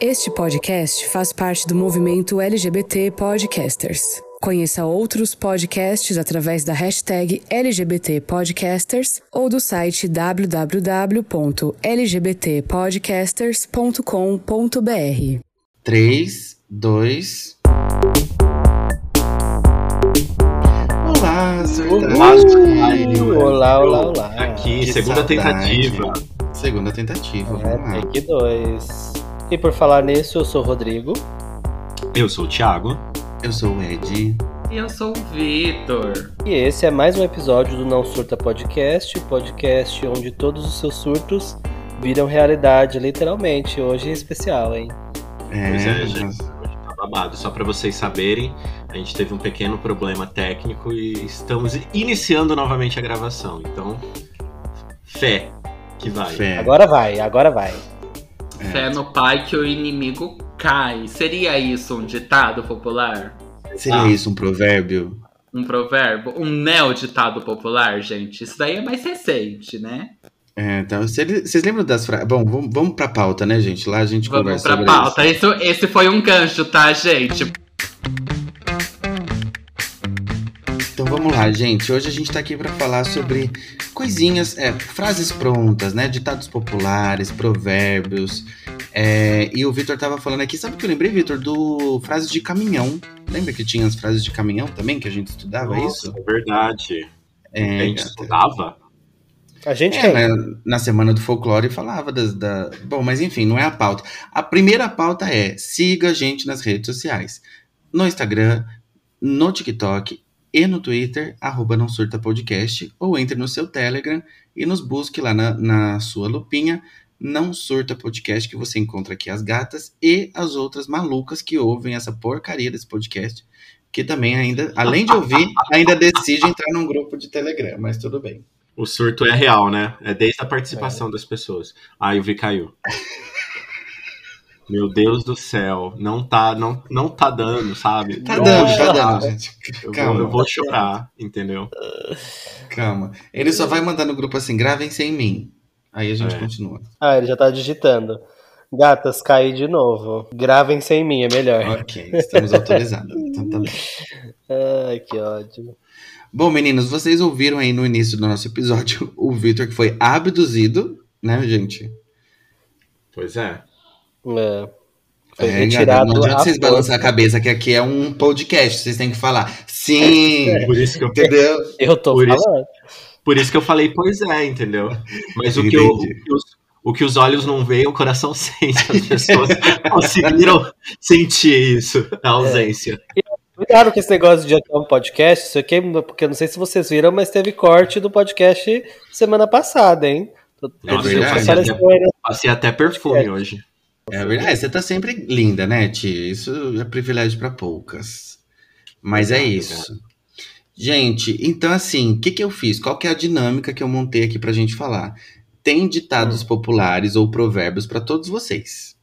Este podcast faz parte do movimento LGBT Podcasters. Conheça outros podcasts através da hashtag LGBT Podcasters ou do site www.lgbtpodcasters.com.br. 3, 2. Olá, Sortari. Olá, olá, olá. Aqui, Que segunda saudade. tentativa. Segunda tentativa. É, vamos lá. take 2. E por falar nisso, eu sou o Rodrigo. Eu sou o Thiago. Eu sou o Ed. E eu sou o Vitor. E esse é mais um episódio do Não Surta Podcast, podcast onde todos os seus surtos viram realidade, literalmente. Hoje é especial, hein? É, Pois é, gente. Hoje tá babado. Só pra vocês saberem, a gente teve um pequeno problema técnico e estamos iniciando novamente a gravação. Então, fé que vai. Fé. Agora vai, agora vai. É. Fé no pai que o inimigo cai. Seria isso um ditado popular? Seria Ah. isso um provérbio? Um provérbio? Um neo-ditado popular, gente? Isso daí é mais recente, né? É, então, cê- vocês lembram das frases? Bom, vamos, vamos pra pauta, né, gente? Lá a gente Vamos conversa pra sobre pauta. isso. Esse, esse foi um gancho, tá, gente? Então vamos lá, gente. Hoje a gente tá aqui pra falar sobre coisinhas, é, frases prontas, né? Ditados populares, provérbios. É, e o Vitor tava falando aqui, sabe o que eu lembrei, Vitor? Do frases de caminhão. Lembra que tinha as frases de caminhão também, que a gente estudava Nossa, isso? é verdade. É, a gente gata. estudava? A gente É, na, na semana do folclore falava das, da. Bom, mas enfim, não é a pauta. A primeira pauta é siga a gente nas redes sociais. No Instagram, no TikTok e no Twitter, arroba não surta podcast, ou entre no seu Telegram e nos busque lá na, na sua lupinha, não surta podcast, que você encontra aqui as gatas e as outras malucas que ouvem essa porcaria desse podcast, que também ainda, além de ouvir, ainda decide entrar num grupo de Telegram, mas tudo bem. O surto é real, né? É desde a participação das pessoas. Ai, o Vi caiu. Meu Deus do céu. Não tá, não, não tá dando, sabe? Tá Não dando, tá dando, gente. Eu, Calma. vou, eu vou chorar, entendeu? Calma. Ele só vai mandar no grupo assim, gravem sem mim. Aí a gente É. continua. Ah, ele já tá digitando. Gatas, caí de novo. Gravem sem mim, é melhor. Ok, estamos autorizados. Então tá bem. Ai, que ódio. Bom, meninos, vocês ouviram aí no início do nosso episódio o Victor que foi abduzido, né, gente? Pois é. É. Foi É, retirado não adianta vocês balançar a cabeça que aqui é um podcast. Vocês têm que falar sim, Por isso que eu, entendeu? Eu tô Por isso- falando. por isso que eu falei, pois é, entendeu? Mas o que, eu- o, que os, o que os olhos não veem, o coração sente. As pessoas conseguiram sentir isso, a ausência. Cuidado com esse negócio de um podcast, isso aqui, porque eu não sei se vocês viram, mas teve corte do podcast semana passada, hein? Nossa, eu passei até, passei até perfume hoje. É verdade, você tá sempre linda, né, Tia? Isso é privilégio pra poucas. Mas é isso. Gente, então assim, o que, que eu fiz? Qual que é a dinâmica que eu montei aqui pra gente falar? Tem ditados populares ou provérbios pra todos vocês.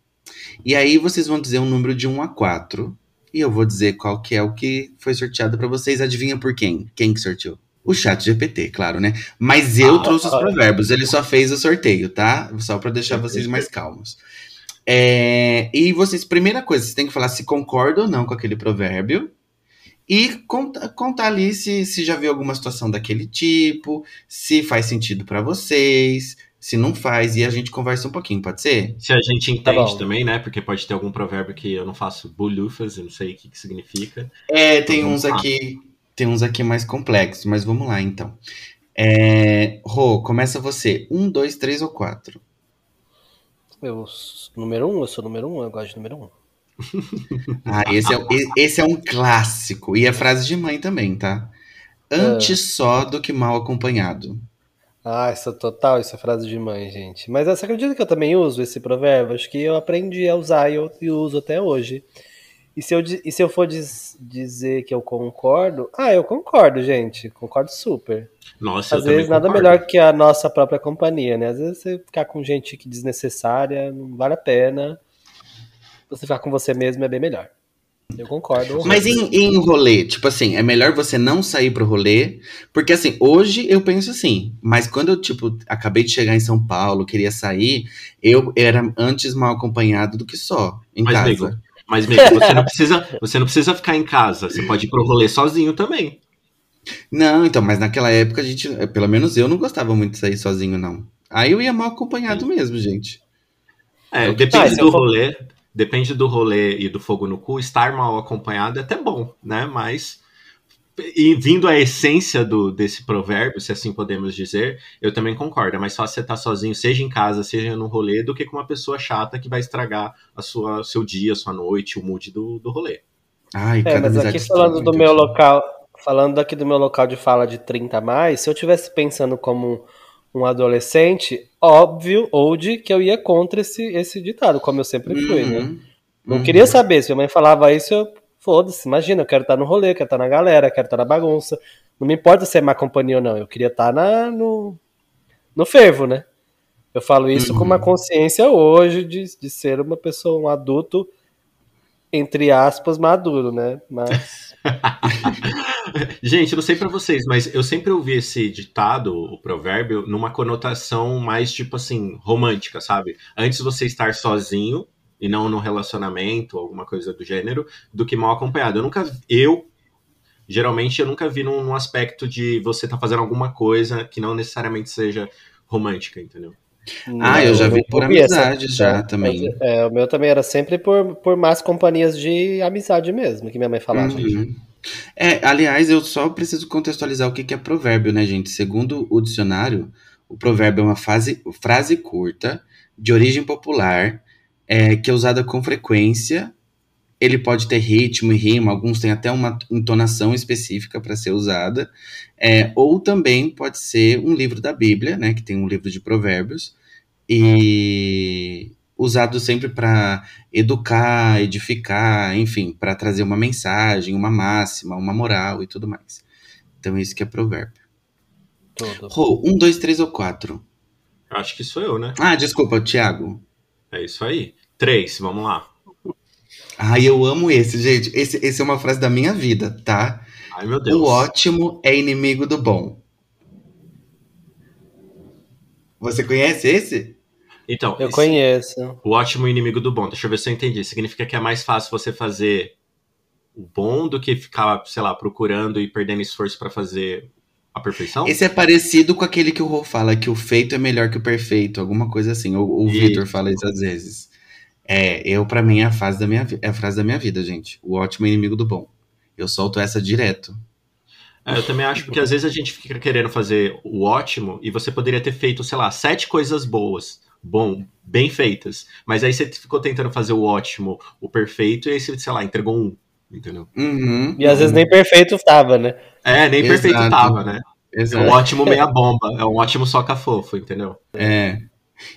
E aí vocês vão dizer um número de 1 a 4. E eu vou dizer qual que é o que foi sorteado pra vocês. Adivinha por quem? Quem que sorteou? O chat GPT, claro, né? Mas eu Ah, trouxe os provérbios, ele só fez o sorteio, tá? Só pra deixar vocês mais calmos. É, e vocês, primeira coisa, vocês têm que falar se concordam ou não com aquele provérbio. E conta- contar ali se, se já viu alguma situação daquele tipo, se faz sentido pra vocês, se não faz, e a gente conversa um pouquinho, pode ser? Se a gente Tá entende bom. também, né? Porque pode ter algum provérbio que eu não faço bulhufas, eu não sei o que, que significa. É, tem Então, uns lá. aqui, tem uns aqui mais complexos, mas vamos lá então. É, Rô, começa você. Um, dois, três ou quatro? Eu, número um, eu sou número um, eu gosto de número um. Ah, esse é, esse é um clássico. E é frase de mãe também, tá? Antes só do que mal acompanhado. Ah, isso é total, isso é frase de mãe, gente. Mas você acredita que eu também uso esse provérbio? Acho que eu aprendi a usar e eu, e uso até hoje. E se eu, e se eu for diz- dizer que eu concordo? Ah, eu concordo, gente. Concordo super. Nossa, Às vezes nada concordo. melhor que a nossa própria companhia, né? Às vezes você ficar com gente que desnecessária não vale a pena. Você ficar com você mesmo é bem melhor. Eu concordo. Mas em, em rolê, tipo assim, é melhor você não sair pro rolê, porque assim, hoje eu penso assim, mas quando eu, tipo, acabei de chegar em São Paulo, queria sair, eu era antes mal acompanhado do que só em Mas, casa. amigo, mas amigo, você não precisa, você não precisa ficar em casa. Você pode ir pro rolê sozinho também. Não, então, mas naquela época a gente, pelo menos eu não gostava muito de sair sozinho, não. Aí eu ia mal acompanhado mesmo, gente. É, depende do rolê. Depende do rolê e do fogo no cu. Estar mal acompanhado é até bom, né? Mas e vindo a essência do, desse provérbio, se assim podemos dizer, eu também concordo. É mais fácil você estar sozinho, seja em casa, seja no rolê, do que com uma pessoa chata que vai estragar a sua seu dia, a sua noite, o mood do, do rolê. Ai, É, mas aqui falando do meu local, falando aqui do meu local de fala de 30 a mais, se eu tivesse pensando como um adolescente, óbvio, old, que eu ia contra esse, esse ditado, como eu sempre fui, né? Uhum, Não uhum. queria saber, se minha mãe falava isso, eu foda-se, imagina, eu quero estar no rolê, quero estar na galera, quero estar na bagunça. Não me importa se é má companhia ou não, eu queria estar na, no, no fervo, né? Eu falo isso com uma Uhum. consciência hoje de, de ser uma pessoa, um adulto, entre aspas, maduro, né? Mas. Gente, eu não sei pra vocês, mas eu sempre ouvi esse ditado, o provérbio, numa conotação mais tipo assim, romântica, sabe? Antes você estar sozinho e não no relacionamento, alguma coisa do gênero, do que mal acompanhado. Eu nunca eu geralmente eu nunca vi num, num aspecto de você tá fazendo alguma coisa que não necessariamente seja romântica, entendeu? Ah, eu já vi não por vi essa- amizade já também. é, o meu também era sempre por, por más companhias de amizade mesmo, que minha mãe falava. Uhum. É, aliás, eu só preciso contextualizar o que que é provérbio, né, gente? Segundo o dicionário, o provérbio é uma fase, frase curta, de origem popular, é, que é usada com frequência. Ele pode ter ritmo e rima, alguns têm até uma entonação específica para ser usada. É, ou também pode ser um livro da Bíblia, né, que tem um livro de provérbios, e usado sempre para educar, edificar, enfim, para trazer uma mensagem, uma máxima, uma moral e tudo mais. Então, isso que é provérbio. Rô, um, dois, três ou quatro? Acho que sou eu, né? Ah, desculpa, Thiago. É isso aí. Três, vamos lá. Ai, eu amo esse, gente. Esse, esse é uma frase da minha vida, tá? Ai, meu Deus. O ótimo é inimigo do bom. Você conhece esse? Então, Eu esse- conheço. O ótimo inimigo do bom. Deixa eu ver se eu entendi. Significa que é mais fácil você fazer o bom do que ficar, sei lá, procurando e perdendo esforço pra fazer a perfeição? Esse é parecido com aquele que o Rô fala, que o feito é melhor que o perfeito, alguma coisa assim. O, o. Vitor fala isso às vezes. É, eu, pra mim, é a, fase da minha, é a frase da minha vida, gente. O ótimo é inimigo do bom. Eu solto essa direto. É, eu também acho porque às vezes a gente fica querendo fazer o ótimo e você poderia ter feito, sei lá, sete coisas boas, bom, bem feitas. Mas aí você ficou tentando fazer o ótimo, o perfeito, e aí você, sei lá, entregou um, entendeu? Uhum, E às vezes uhum, nem perfeito tava, né? É, nem perfeito Exato. tava, né? É um Exato. ótimo meia bomba, é um ótimo soca fofo, entendeu? É.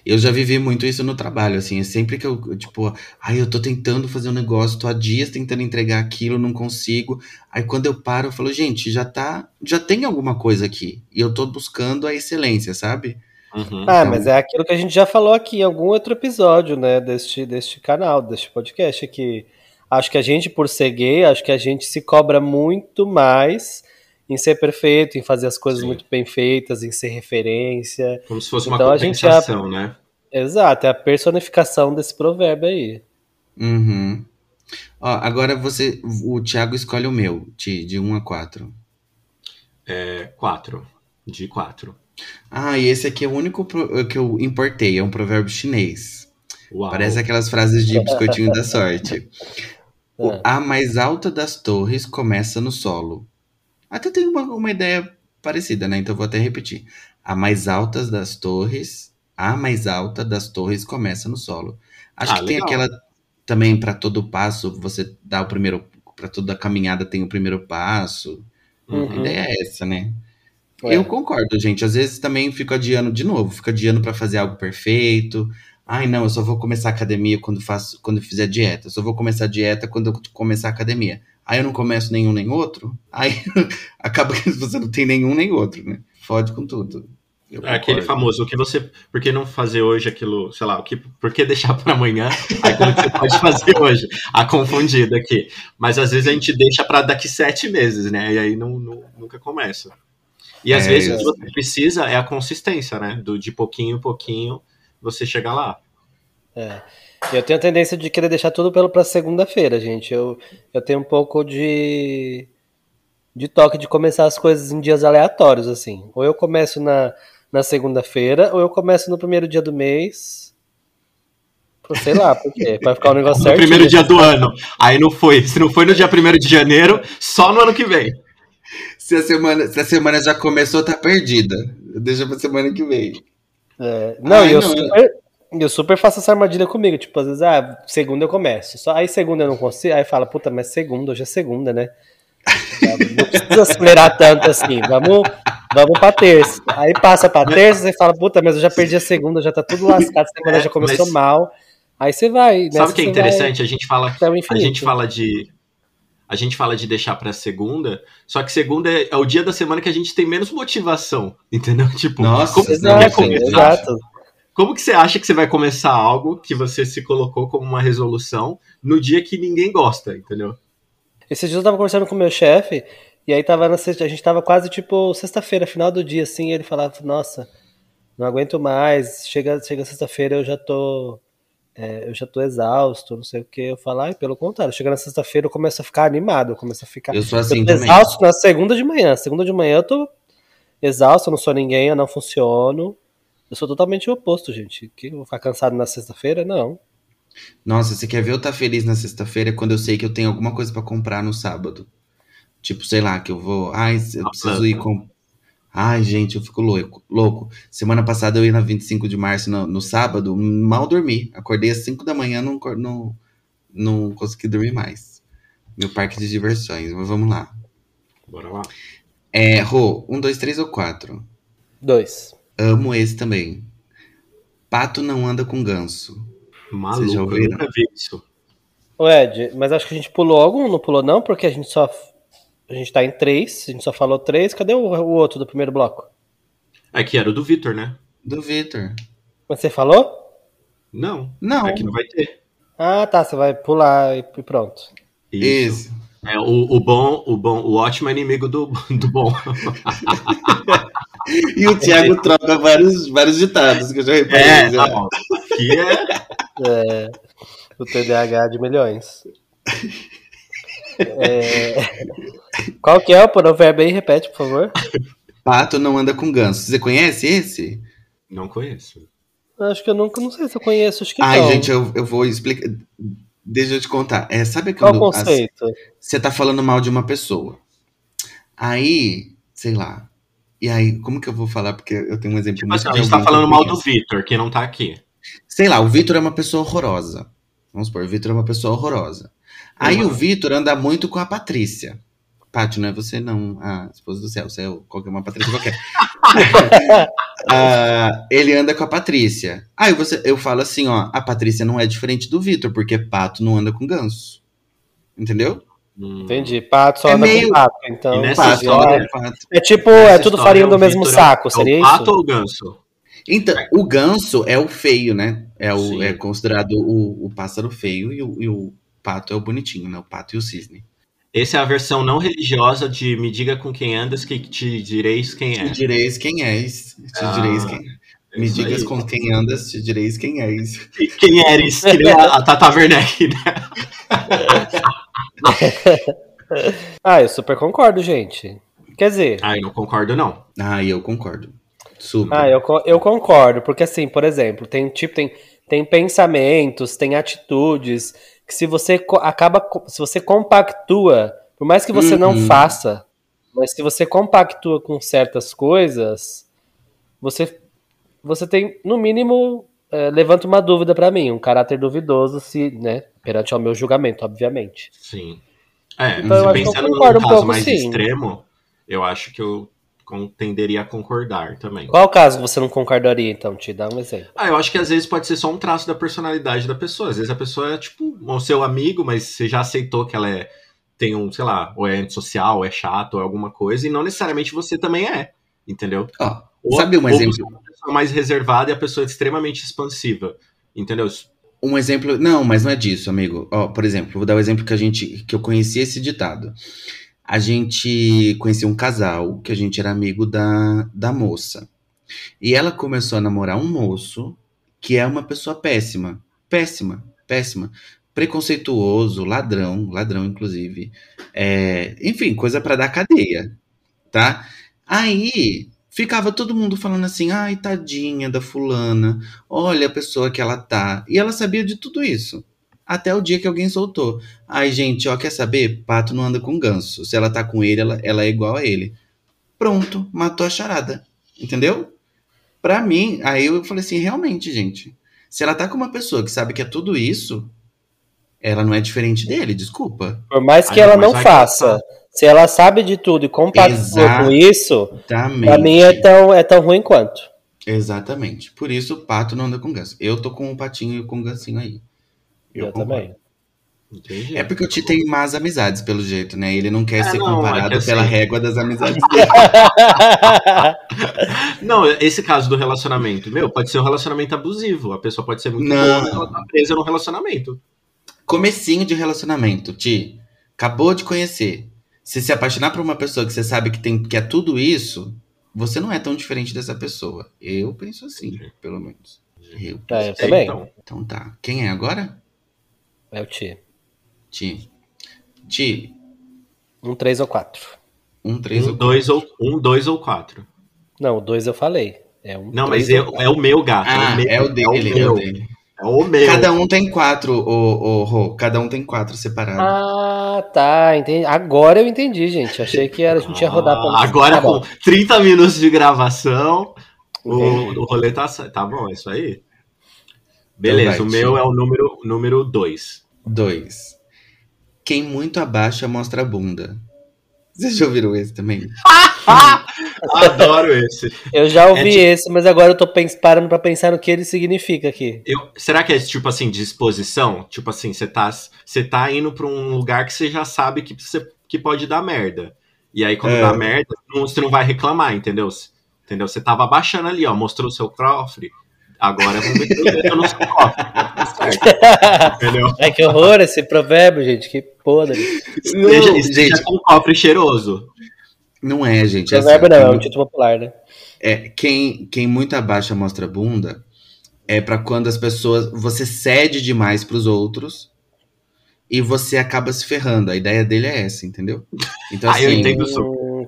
Eu já vivi muito isso no trabalho, assim. é Sempre que eu, eu, tipo, ai, eu tô tentando fazer um negócio, tô há dias tentando entregar aquilo, não consigo. Aí quando eu paro, eu falo, gente, já tá. Já tem alguma coisa aqui. E eu tô buscando a excelência, sabe? Uhum. Ah, Então- mas é aquilo que a gente já falou aqui em algum outro episódio, né, deste, deste canal, deste podcast, que acho que a gente, por ser gay, acho que a gente se cobra muito mais em ser perfeito, em fazer as coisas Sim. muito bem feitas, em ser referência. Como se fosse uma Então a gente já- compensação, né? Exato, é a personificação desse provérbio aí. Uhum. Ó, agora você. O Thiago escolhe o meu, de, de 1 a 4. É quatro. De quatro. Ah, e esse aqui é o único pro- que eu importei, é um provérbio chinês. Uau. Parece aquelas frases de biscoitinho da sorte. É. A mais alta das torres começa no solo. Até tem uma, uma ideia parecida, né? Então eu vou até repetir. A mais alta das torres, a mais alta das torres começa no solo. Acho Ah, que tem legal. aquela também para todo passo, você dá o primeiro para toda caminhada tem o primeiro passo. A Uhum. ideia é essa, né? É. Eu concordo, gente. Às vezes também fico adiando de novo, fico adiando pra fazer algo perfeito. Ai, não, eu só vou começar a academia quando faço, quando eu fizer dieta. Eu só vou começar a dieta quando eu começar a academia. Aí eu não começo nenhum nem outro. Aí acaba que você não tem nenhum nem outro, né? Fode com tudo. É aquele famoso, o que você. Por que não fazer hoje aquilo, sei lá, o que, por que deixar para amanhã aquilo que você pode fazer hoje? A confundida aqui. Mas às vezes a gente deixa para daqui sete meses, né? E aí não, não- nunca começa. E às É, vezes o que você precisa é a consistência, né? Do de pouquinho em pouquinho você chegar lá. É. Eu tenho a tendência de querer deixar tudo pelo pra segunda-feira, gente. Eu, eu tenho um pouco de de toque de começar as coisas em dias aleatórios, assim. Ou eu começo na, na segunda-feira, ou eu começo no primeiro dia do mês. Sei lá, por quê? Vai ficar um negócio No certo. primeiro dia do ano. Aí não foi. Se não foi no dia 1 de janeiro, só no ano que vem. Se a, semana, se a semana já começou, tá perdida. Deixa pra semana que vem. É, não, Ai, e eu, não, super, eu super faço essa armadilha comigo. Tipo, às vezes, ah, segunda eu começo. Só, aí segunda eu não consigo. Aí fala, puta, mas segunda, hoje é segunda, né? Não precisa acelerar tanto assim. Vamos, vamos pra terça. Aí passa pra terça, você fala, puta, mas eu já perdi a segunda, já tá tudo lascado, a semana É, já começou mas- mal. Aí você vai. Sabe o que é interessante? A gente fala vai A gente fala de. A gente fala de deixar pra segunda, só que segunda é, é o dia da semana que a gente tem menos motivação, entendeu? Tipo, Nossa, como, quer Exato, começar? exato. como que você acha que você vai começar algo que você se colocou como uma resolução no dia que ninguém gosta, entendeu? Esses dias eu tava conversando com o meu chefe, e aí tava na sexta, a gente tava quase tipo sexta-feira, final do dia, assim, e ele falava, nossa, não aguento mais, chega, chega sexta-feira eu já tô. É, eu já tô exausto, não sei o que. Eu falo, ai, pelo contrário, chega na sexta-feira eu começo a ficar animado, eu começo a ficar. Eu sou assim eu tô também. exausto na segunda de manhã. Segunda de manhã eu tô exausto, eu não sou ninguém, eu não funciono. Eu sou totalmente o oposto, gente. Que eu vou ficar cansado na sexta-feira? Não. Nossa, você quer ver eu estar feliz na sexta-feira quando eu sei que eu tenho alguma coisa pra comprar no sábado. Tipo, sei lá, que eu vou. Ai, eu preciso ir com. Ai, gente, eu fico louco. louco. Semana passada eu ia na 25 de março no, no sábado, mal dormi. Acordei às 5 da manhã, não, não, não consegui dormir mais. Meu parque de diversões, mas vamos lá. Bora lá. É, Rô, um, dois, três ou quatro. Dois. Amo esse também. Pato não anda com ganso. Maluco, Vocês já eu ouviram? nunca vi isso. Ô Ed, mas acho que a gente pulou algum, não pulou não? Porque a gente só. A gente tá em três, a gente só falou três. Cadê o, o outro do primeiro bloco? É que era o do Vitor, né? Do Vitor. Mas você falou? Não, Não. aqui não vai ter. Ah, tá, você vai pular e e pronto. Isso. Isso. É, o, o bom, o bom, o ótimo é inimigo do, do bom. E o Thiago troca vários, vários ditados que eu já reparei. É, já. não. Aqui é. É, o TDAH de milhões. É, Qual que é o provérbio aí? Repete, por favor. Pato não anda com ganso. Você conhece esse? Não conheço. Acho que eu nunca, não sei se eu conheço, acho que Ai, não. gente, eu, eu vou explicar. Deixa eu te contar. É, sabe Qual o as- conceito? você tá falando mal de uma pessoa? Aí, sei lá. E aí, como que eu vou falar? Porque eu tenho um exemplo Tipo muito assim, a gente tá falando mal do. Vitor, que não tá aqui. Sei lá, o Vitor é uma pessoa horrorosa. Vamos supor, o Vitor é uma pessoa horrorosa. Aí Uhum. o Vitor anda muito com a Patrícia. Paty, não é você não, a esposa do céu, você é qualquer uma Patrícia qualquer. Ah, ele anda com a Patrícia. Aí você, eu falo assim, ó, a Patrícia não é diferente do Vitor, porque pato não anda com ganso. Entendeu? Hum. Entendi. Pato só É anda meio- com pato, então. E nessa Pato história- com pato. É tipo, Nessa é tudo farinha do o mesmo Vitor é- saco, é seria o pato isso? ou o ganso? Então, o ganso é o feio, né? É, o, é considerado o, o pássaro feio e o, e o pato é o bonitinho, né? O pato e o cisne. Essa é a versão não religiosa de Me Diga Com Quem Andas Que Te Direis Quem Te É. direis quem és. Te Ah, direis quem Me isso digas aí. com quem andas, te direis quem és. Quem eres? Que nem a, a Tata Werneck, né? Ah, eu super concordo, gente. Quer dizer, Ai, não concordo, não. Ah, eu concordo. Super. ah, eu, eu concordo, porque assim, por exemplo, tem tipo, tem, tem pensamentos, tem atitudes que se você acaba, se você compactua, por mais que você não Uhum. faça, mas se você compactua com certas coisas, você, você tem, no mínimo, eh, levanta uma dúvida pra mim, um caráter duvidoso, se, né, perante ao meu julgamento, obviamente. Sim. É, Então, pensando num concordo um caso pouco, mais sim. extremo, eu acho que eu tenderia a concordar também. Qual caso você não concordaria, então? Te dá um exemplo. Ah, eu acho que às vezes pode ser só um traço da personalidade da pessoa. Às vezes a pessoa é tipo o seu amigo, mas você já aceitou que ela é tem um, sei lá, ou é antissocial, ou é chato, ou é alguma coisa, e não necessariamente você também é, entendeu? Ou- Sabe um ou exemplo? você é uma pessoa mais reservada e a pessoa é extremamente expansiva. Entendeu? Um exemplo. Não, mas não é disso, amigo. Ó, por exemplo, vou dar o exemplo que a gente. que eu conheci esse ditado. A gente conhecia um casal que a gente era amigo da, da moça. E ela começou a namorar um moço que é uma pessoa péssima. Péssima, péssima. Preconceituoso, ladrão, ladrão, inclusive. É, enfim, coisa pra dar cadeia, tá? Aí ficava todo mundo falando assim: ai, tadinha da fulana, olha a pessoa que ela tá. E ela sabia de tudo isso. Até o dia que alguém soltou. Ai, gente, ó, quer saber? Pato não anda com ganso. Se ela tá com ele, ela, ela é igual a ele. Pronto, matou a charada. Entendeu? Pra mim, aí eu falei assim: realmente, gente. Se ela tá com uma pessoa que sabe que é tudo isso, ela não é diferente dele, desculpa. Por mais que Ah, ela não faça, se ela sabe de tudo e compactua com isso, pra mim é tão, é tão ruim quanto. Exatamente. Por isso o pato não anda com ganso. Eu tô com um patinho e com um gancinho aí. Eu, concordo. também. Entendi. É porque o Ti tem más amizades, pelo jeito, né? Ele não quer É, ser não, comparado é pela assim- régua das amizades dele. Não, esse caso do relacionamento, meu, pode ser um relacionamento abusivo. A pessoa pode ser muito Não. boa, ela tá presa no relacionamento. Comecinho de relacionamento, Ti. Acabou de conhecer. Se se apaixonar por uma pessoa que você sabe que, tem, que é tudo isso, você não é tão diferente dessa pessoa. Eu penso assim, pelo menos. Eu penso É, eu assim. também. Então, Então tá. Quem é agora? É o Ti. Ti. Ti, Um 3 ou 4. um, três um, ou dois ou, um, dois ou quatro. Não, o 2 eu falei. É um Não, três mas eu- quatro. é o meu gato. Ah, meu, é o dele, é meu. o dele. É o meu. Cada um tem quatro, ô, ô, Rô. Cada um tem quatro separados. Ah, tá. Entendi. Agora eu entendi, gente. Achei que era, a gente ia rodar pra Ah, Agora Tá com 30 minutos de gravação, o, o rolê tá. Tá bom, é isso aí. Beleza, Então o vai, meu é o número 2. Número dois. Dois. Quem muito abaixa mostra a bunda. Vocês já ouviram esse também? Adoro esse. Eu já ouvi É tipo- esse, mas agora eu tô pens- parando pra pensar no que ele significa aqui. Eu- será que é tipo assim, disposição? Tipo assim, você tá, você tá indo pra um lugar que você já sabe que, você, que pode dar merda. E aí, quando É. dá merda, não- você não vai reclamar, entendeu? Entendeu? Você tava abaixando ali, ó, mostrou o seu cofre. Agora vamos meter o dedo no seu cofre. Tá certo, entendeu? Ai, que horror esse provérbio, gente. Que podre. Esteja, Não, esteja gente, com um cofre cheiroso. não é, gente. É, Provérbio assim, não, é um título popular, né? é, quem, quem muito abaixa mostra bunda é pra quando as pessoas. Você cede demais pros outros e você acaba se ferrando. A ideia dele é essa, entendeu? Então, Ah, eu assim, entendo. isso.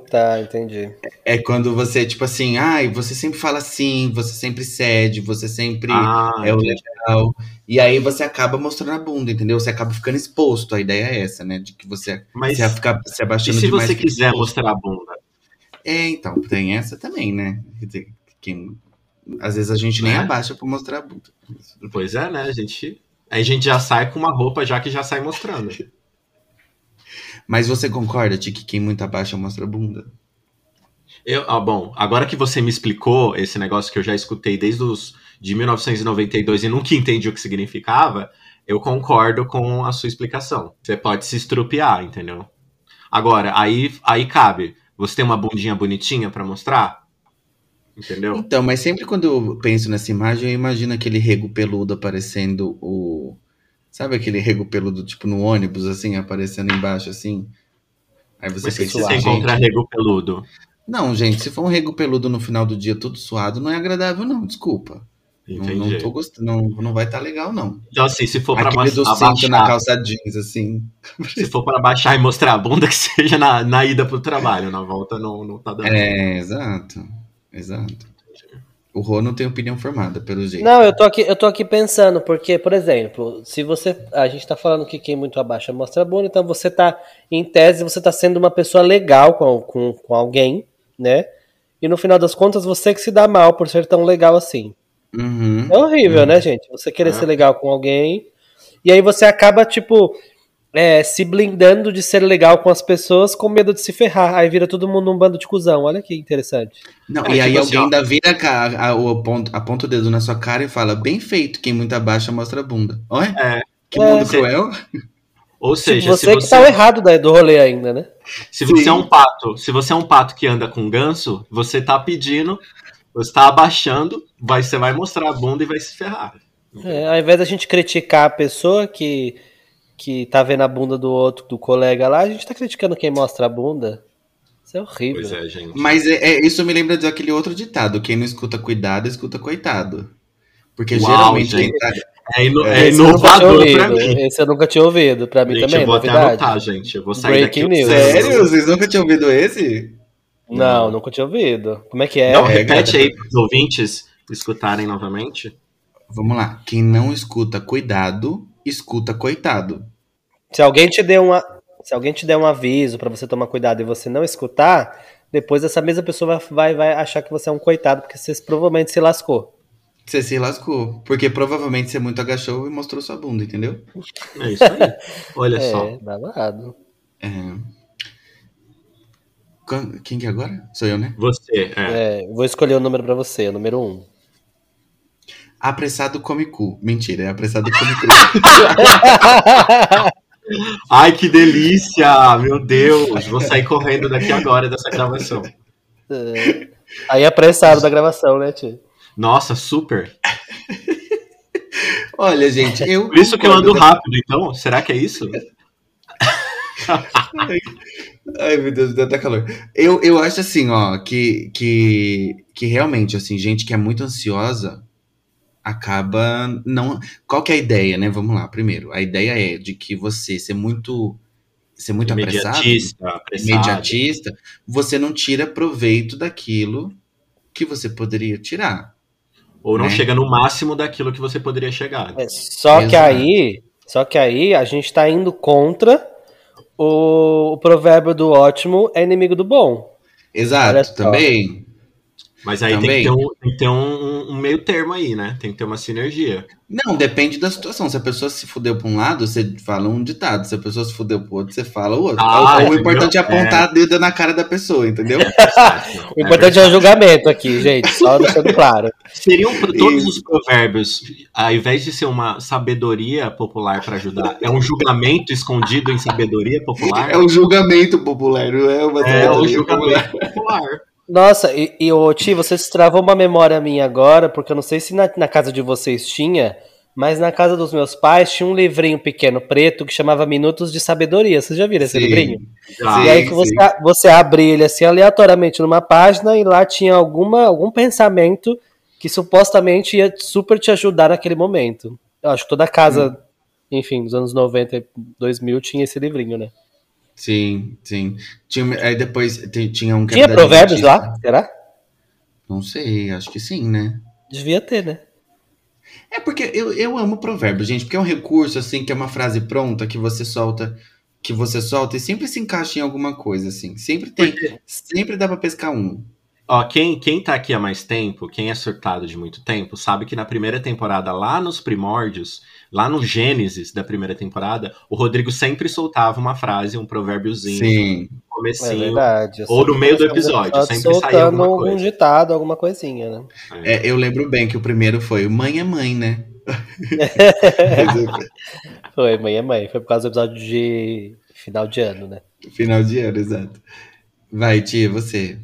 Tá, entendi. é quando você, tipo assim, ai, você sempre fala sim, você sempre cede, você sempre. Ah, é o legal. E aí você acaba mostrando a bunda, entendeu? Você acaba ficando exposto. A ideia é essa, né? De que você, Mas você vai ficar se e abaixando se demais. você quiser exposto. mostrar a bunda? É, então, tem essa também, né? Quer dizer, quem- Às vezes a gente nem É. abaixa pra mostrar a bunda. Pois é, né? A gente. Aí a gente já sai com uma roupa já que já sai mostrando. Mas você concorda, Ti, que quem muito abaixa mostra a bunda? Eu, ah, bom, agora que você me explicou esse negócio que eu já escutei desde os de 1992 e nunca entendi o que significava, eu concordo com a sua explicação. Você pode se estrupiar, entendeu? Agora, aí, aí cabe. Você tem uma bundinha bonitinha pra mostrar? Entendeu? Então, mas sempre quando eu penso nessa imagem, eu imagino aquele rego peludo aparecendo o. Sabe aquele rego peludo, tipo, no ônibus, assim, aparecendo embaixo, assim? Aí você Mas se pensa, você gente, encontrar rego peludo. Não, gente, se for um rego peludo no final do dia todo suado, não é agradável, não, desculpa. Não, Entendi. não tô gostando, não, não vai estar legal, não. Então, assim, se for pra Aquele do aba- cinto na abaixar, calça jeans, assim. se for pra baixar e mostrar a bunda, que seja na, na ida pro trabalho. Na volta não, não tá dando. É, exato. Exato. O Rô não tem opinião formada, pelo jeito. Não, eu tô aqui, eu tô aqui pensando, porque, por exemplo, se você. A gente tá falando que quem muito abaixa mostra a bunda, então você tá, em tese, você tá sendo uma pessoa legal com, com, com alguém, né? E no final das contas, você que se dá mal por ser tão legal assim. Uhum. É horrível, né, gente? Você querer É. ser legal com alguém. E aí você acaba, tipo, é, se blindando de ser legal com as pessoas com medo de se ferrar. Aí vira todo mundo um bando de cuzão. Olha que interessante. Não, É, e aí tipo assim, alguém ó. ainda vira a, a- o ponto, aponta o dedo na sua cara e fala: bem feito, quem muito abaixa mostra a bunda. Olha, É. que É. mundo cruel. Ou seja, Tipo, você, se que você, tá o errado da- do rolê ainda, né? se você Sim. é um pato, se você é um pato que anda com ganso, você tá pedindo Você tá abaixando, vai, você vai mostrar a bunda e vai se ferrar. É, ao invés da gente criticar a pessoa que, que tá vendo a bunda do outro, do colega lá, a gente tá criticando quem mostra a bunda. Isso é horrível. Pois é, gente. Mas é, é- isso me lembra daquele outro ditado: quem não escuta cuidado, escuta coitado. Porque Uau, geralmente gente. quem tá. É, ino- É, inovador pra mim. Esse eu nunca tinha ouvido. Pra mim Gente, também, eu vou até novidade. anotar, gente. Eu vou sair Breaking daqui. news. Sério? Vocês nunca tinham ouvido esse? Não, nunca tinha ouvido. Como é que é? Não, É, repete aí para os ouvintes escutarem novamente. Vamos lá. Quem não escuta cuidado, escuta coitado. Se alguém te der uma, se alguém te der um aviso pra você tomar cuidado e você não escutar, depois essa mesma pessoa vai, vai, vai achar que você é um coitado porque você provavelmente se lascou. Você se lascou. Porque provavelmente você muito agachou e mostrou sua bunda, entendeu? É isso aí. Olha só. É, babado. É. Quem que é agora? Sou eu, né? Você, é. É, vou escolher o número pra você, o número um. Apressado come cu. Mentira, é apressado come cru. Ai, que delícia! Meu Deus! Vou sair correndo daqui agora dessa gravação. É. Aí é apressado da gravação, né, tio? Nossa, super. Olha, gente, eu. Por isso que eu ando rápido, então? Será que é isso? Ai, meu Deus, dá até calor. Eu, eu acho assim, ó, que, que, que realmente, assim, gente que é muito ansiosa acaba não. Qual que é a ideia, né? Vamos lá, primeiro. A ideia é de que você ser muito. Ser muito apressado, Imediatista, apressado. imediatista, você não tira proveito daquilo que você poderia tirar. Ou não né? chega no máximo daquilo que você poderia chegar. É, só que Exato. aí, só que aí a gente tá indo contra o, o provérbio do ótimo é inimigo do bom. Exato, também. Mas aí tem Também. que ter, um, tem que ter um, um meio termo aí, né? Tem que ter uma sinergia. Não, depende da situação. Se a pessoa se fudeu pra um lado, você fala um ditado. Se a pessoa se fudeu pro outro, você fala o outro. Ah, o, o importante é apontar a dedo na cara da pessoa, entendeu? O importante é o julgamento aqui, gente, só deixando claro. Seriam todos Isso. os provérbios, ao invés de ser uma sabedoria popular para ajudar, é um julgamento escondido em sabedoria popular? É o julgamento popular, não é uma É o sabedoria julgamento popular. Nossa, e, e ô, Ti, você travou uma memória minha agora, porque eu não sei se na, na casa de vocês tinha, mas na casa dos meus pais tinha um livrinho pequeno preto que chamava Minutos de Sabedoria. Vocês já viram esse Sim. livrinho? Já. e aí que você, sim. você abria ele assim aleatoriamente numa página e lá tinha alguma, algum pensamento que supostamente ia super te ajudar naquele momento. Eu acho que toda casa, enfim, dos anos 90 e 2000 tinha esse livrinho, né? Sim, sim. Tinha, aí depois tinha um que Tinha provérbios lá? Será? Não sei, acho que sim, né? Devia ter, né? É porque eu, eu amo provérbio, gente, porque é um recurso, assim, que é uma frase pronta que você solta, que você solta e sempre se encaixa em alguma coisa, assim. Sempre tem, sempre dá pra pescar um. Ó, quem, quem tá aqui há mais tempo, quem é surtado de muito tempo, sabe que na primeira temporada, lá nos primórdios, lá no Gênesis da primeira temporada, o Rodrigo sempre soltava uma frase, um provérbiozinho, Sim. no É comecinho. verdade. Ou no meio do episódio, sempre saía soltando alguma algum coisa. ditado, alguma coisinha, né? É, eu lembro bem que o primeiro foi Mãe é Mãe, né? Foi, mãe é mãe. Foi por causa do episódio de final de ano, né? Final de ano, exato. Vai, tia, você.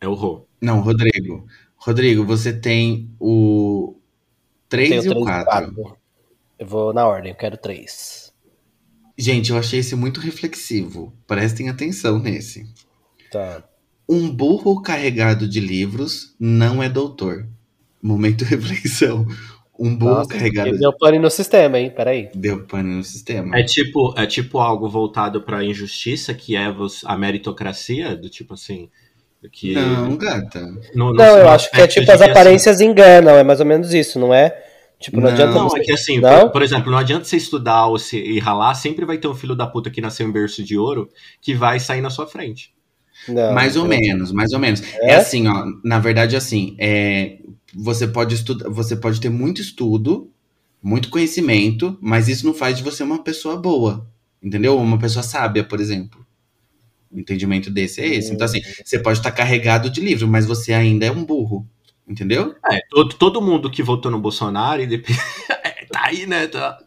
É o Rô. Não, Rodrigo. Rodrigo, você tem o 3 Tenho e o três 4. Eu vou na ordem, eu quero três. Gente, eu achei esse muito reflexivo. Prestem atenção nesse. Tá. Um burro carregado de livros não é doutor. Momento reflexão. Um burro Nossa, carregado deu pane no sistema, hein? Peraí. de... Deu pane no sistema. É tipo, é tipo algo voltado pra injustiça, que é vos- a meritocracia, do tipo assim. Que Não, gata. no- no Não, eu acho que é tipo as assim, aparências enganam, é mais ou menos isso, não é? Tipo, não, Não. adianta Não, você... é que assim, Não? por, por exemplo, não adianta você estudar ou se, e ralar, sempre vai ter um filho da puta que nasceu em berço de ouro que vai sair na sua frente. Não, mais ou menos, mais ou menos. É? É? assim, ó. Na verdade, assim, é, você pode estudar, você pode ter muito estudo, muito conhecimento, mas isso não faz de você uma pessoa boa, entendeu? Uma pessoa sábia, por exemplo. O entendimento desse é esse. Então, assim, você pode estar carregado de livro, mas você ainda é um burro, entendeu? É, todo, todo mundo que votou no Bolsonaro e depois. tá aí, né? Tá...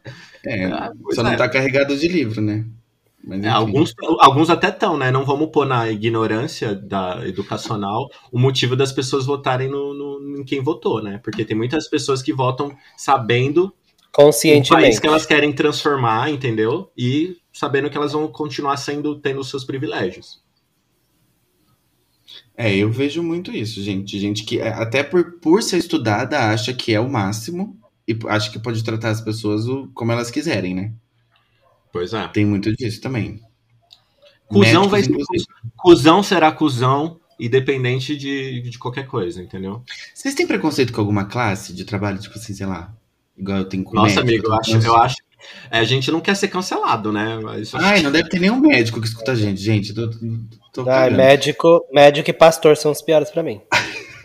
É, Ah, só não é. tá carregado de livro, né? Mas, É, alguns, alguns até estão, né? Não vamos pôr na ignorância da educacional o motivo das pessoas votarem no, no- em quem votou, né? Porque tem muitas pessoas que votam sabendo o país Conscientemente. que elas querem transformar, entendeu? E sabendo que elas vão continuar sendo tendo os seus privilégios. É, eu vejo muito isso, gente. Gente que, é, até por, por ser estudada, acha que é o máximo e acha que pode tratar as pessoas o- como elas quiserem, né? Pois é. Tem muito disso também. Cusão Médicos, vai ser inclusive. cuzão será cuzão, independente de, de qualquer coisa, entendeu? Vocês têm preconceito com alguma classe de trabalho, tipo assim, sei lá? Igual eu tenho com Nossa, médico, amigo, eu acho, eu acho. É, a gente não quer ser cancelado, né? Mas Ai, não deve ter nenhum médico que escuta a gente, gente. Tô, tô cagando. médico, médico e pastor são os piores pra mim.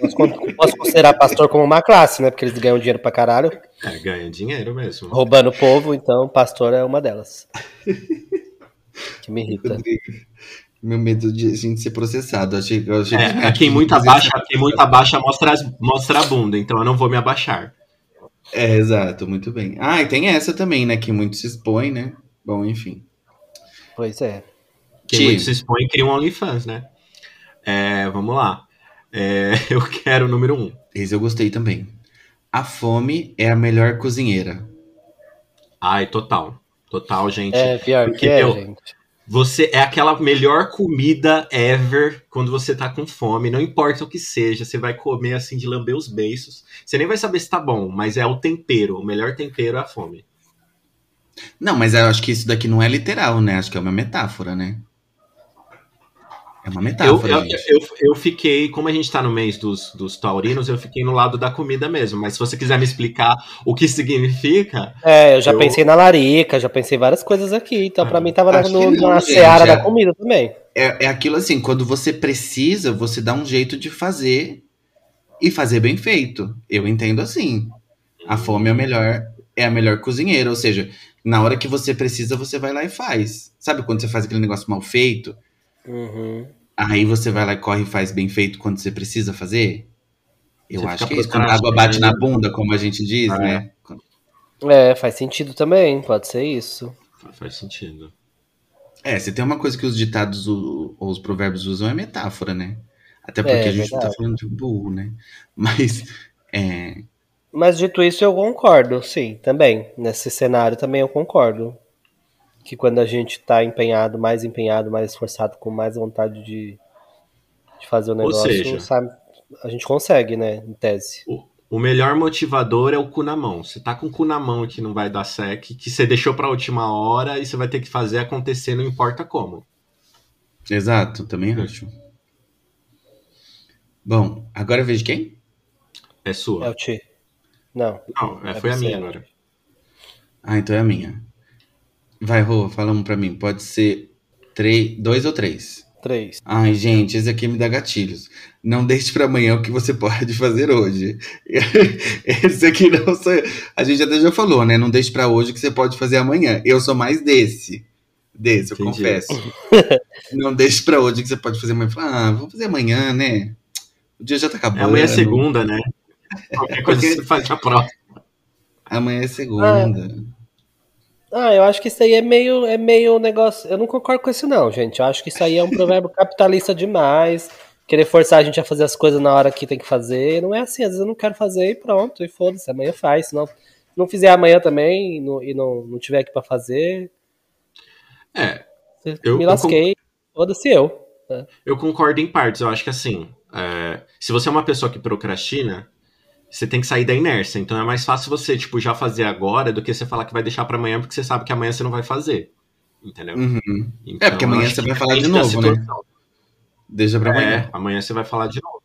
Posso, con- posso considerar pastor como uma classe, né? Porque eles ganham dinheiro pra caralho, É, ganha dinheiro mesmo. roubando o povo, então pastor é uma delas. Que me irrita. Meu medo de a gente ser processado. Eu achei, eu achei que É, médicos quem muito abaixa, quem muito abaixa mostra, mostra a bunda, então eu não vou me abaixar. É, exato, muito bem. Ah, e tem essa também, né? Que muito se expõe, né? Bom, enfim. Pois é. Quem Ti. muito se expõe cria um OnlyFans, né? É, vamos lá. É, eu quero o número um. Esse eu gostei também. A fome é a melhor cozinheira. Ai, total. Total, gente. É, pior Porque, que é, meu, gente. Você é aquela melhor comida ever quando você tá com fome, não importa o que seja, você vai comer assim de lamber os beiços. Você nem vai saber se tá bom, mas é o tempero, o melhor tempero é a fome. Não, mas eu acho que isso daqui não é literal, né? Acho que é uma metáfora, né? É uma Eu, metáfora, eu, gente. eu, eu fiquei, como a gente tá no mês dos, dos taurinos, eu fiquei no lado da comida mesmo. Mas se você quiser me explicar o que significa, É, eu já Eu- pensei na larica, já pensei várias coisas aqui. Então, pra Ah, mim, tava no- não, na gente, seara é. da comida também. É, é aquilo assim, quando você precisa, você dá um jeito de fazer e fazer bem feito. Eu entendo assim. A fome é a melhor, é a melhor cozinheira, ou seja, na hora que você precisa, você vai lá e faz. Sabe quando você faz aquele negócio mal feito? Uhum. Aí você vai lá e corre e faz bem feito quando você precisa fazer? Eu Você acho que é isso. Quando a água bate na bunda, como a gente diz, É. né? É, faz sentido também, pode ser isso. fa- faz sentido. É, se tem uma coisa que os ditados ou os provérbios usam é metáfora, né? Até porque É, a gente não tá verdade. falando de burro, né? Mas, é, Mas dito isso, eu concordo, sim, também. Nesse cenário também eu concordo. Que quando a gente tá empenhado, mais empenhado, mais esforçado, com mais vontade de, de fazer o Ou negócio, seja- sabe? A gente consegue, né? Em tese. O, o melhor motivador é o cu na mão. Você tá com o cu na mão que não vai dar sec, que você deixou pra última hora e você vai ter que fazer acontecer, não importa como. exato, também acho. Bom, agora eu vejo quem? É sua. É o Ti. Não. Não, é, é foi a minha agora. Ah, então é a minha. Vai, Rô, fala um pra mim. Pode ser três, dois ou três. Três. Ai, gente, esse aqui me dá gatilhos. Não deixe pra amanhã o que você pode fazer hoje. Esse aqui não sou eu. A gente até já falou, né? Não deixe pra hoje o que você pode fazer amanhã. Eu sou mais desse. Desse, eu Entendi. confesso. não deixe pra hoje o que você pode fazer amanhã. Fala, ah, vou fazer amanhã, né? O dia já tá É, acabando. amanhã é segunda, né? Qualquer coisa Porque- você faz na próxima. Amanhã é segunda. Ah, eu acho que isso aí é meio, é meio negócio. Eu não concordo com isso, não, gente. Eu acho que isso aí é um provérbio capitalista demais. Querer forçar a gente a fazer as coisas na hora que tem que fazer. Não é assim, às vezes eu não quero fazer e pronto, e foda-se, amanhã faz. Se não, não fizer amanhã também e não, e não, não tiver aqui pra fazer, É, Eu- me lasquei. Foda-se eu. eu concordo em partes. Eu acho que assim, é, se você é uma pessoa que procrastina, você tem que sair da inércia. Então é mais fácil você, tipo, já fazer agora do que você falar que vai deixar pra amanhã, porque você sabe que amanhã você não vai fazer. Entendeu? Uhum. Então, porque amanhã você vai falar de novo, né? Deixa pra amanhã. É, amanhã você vai falar de novo.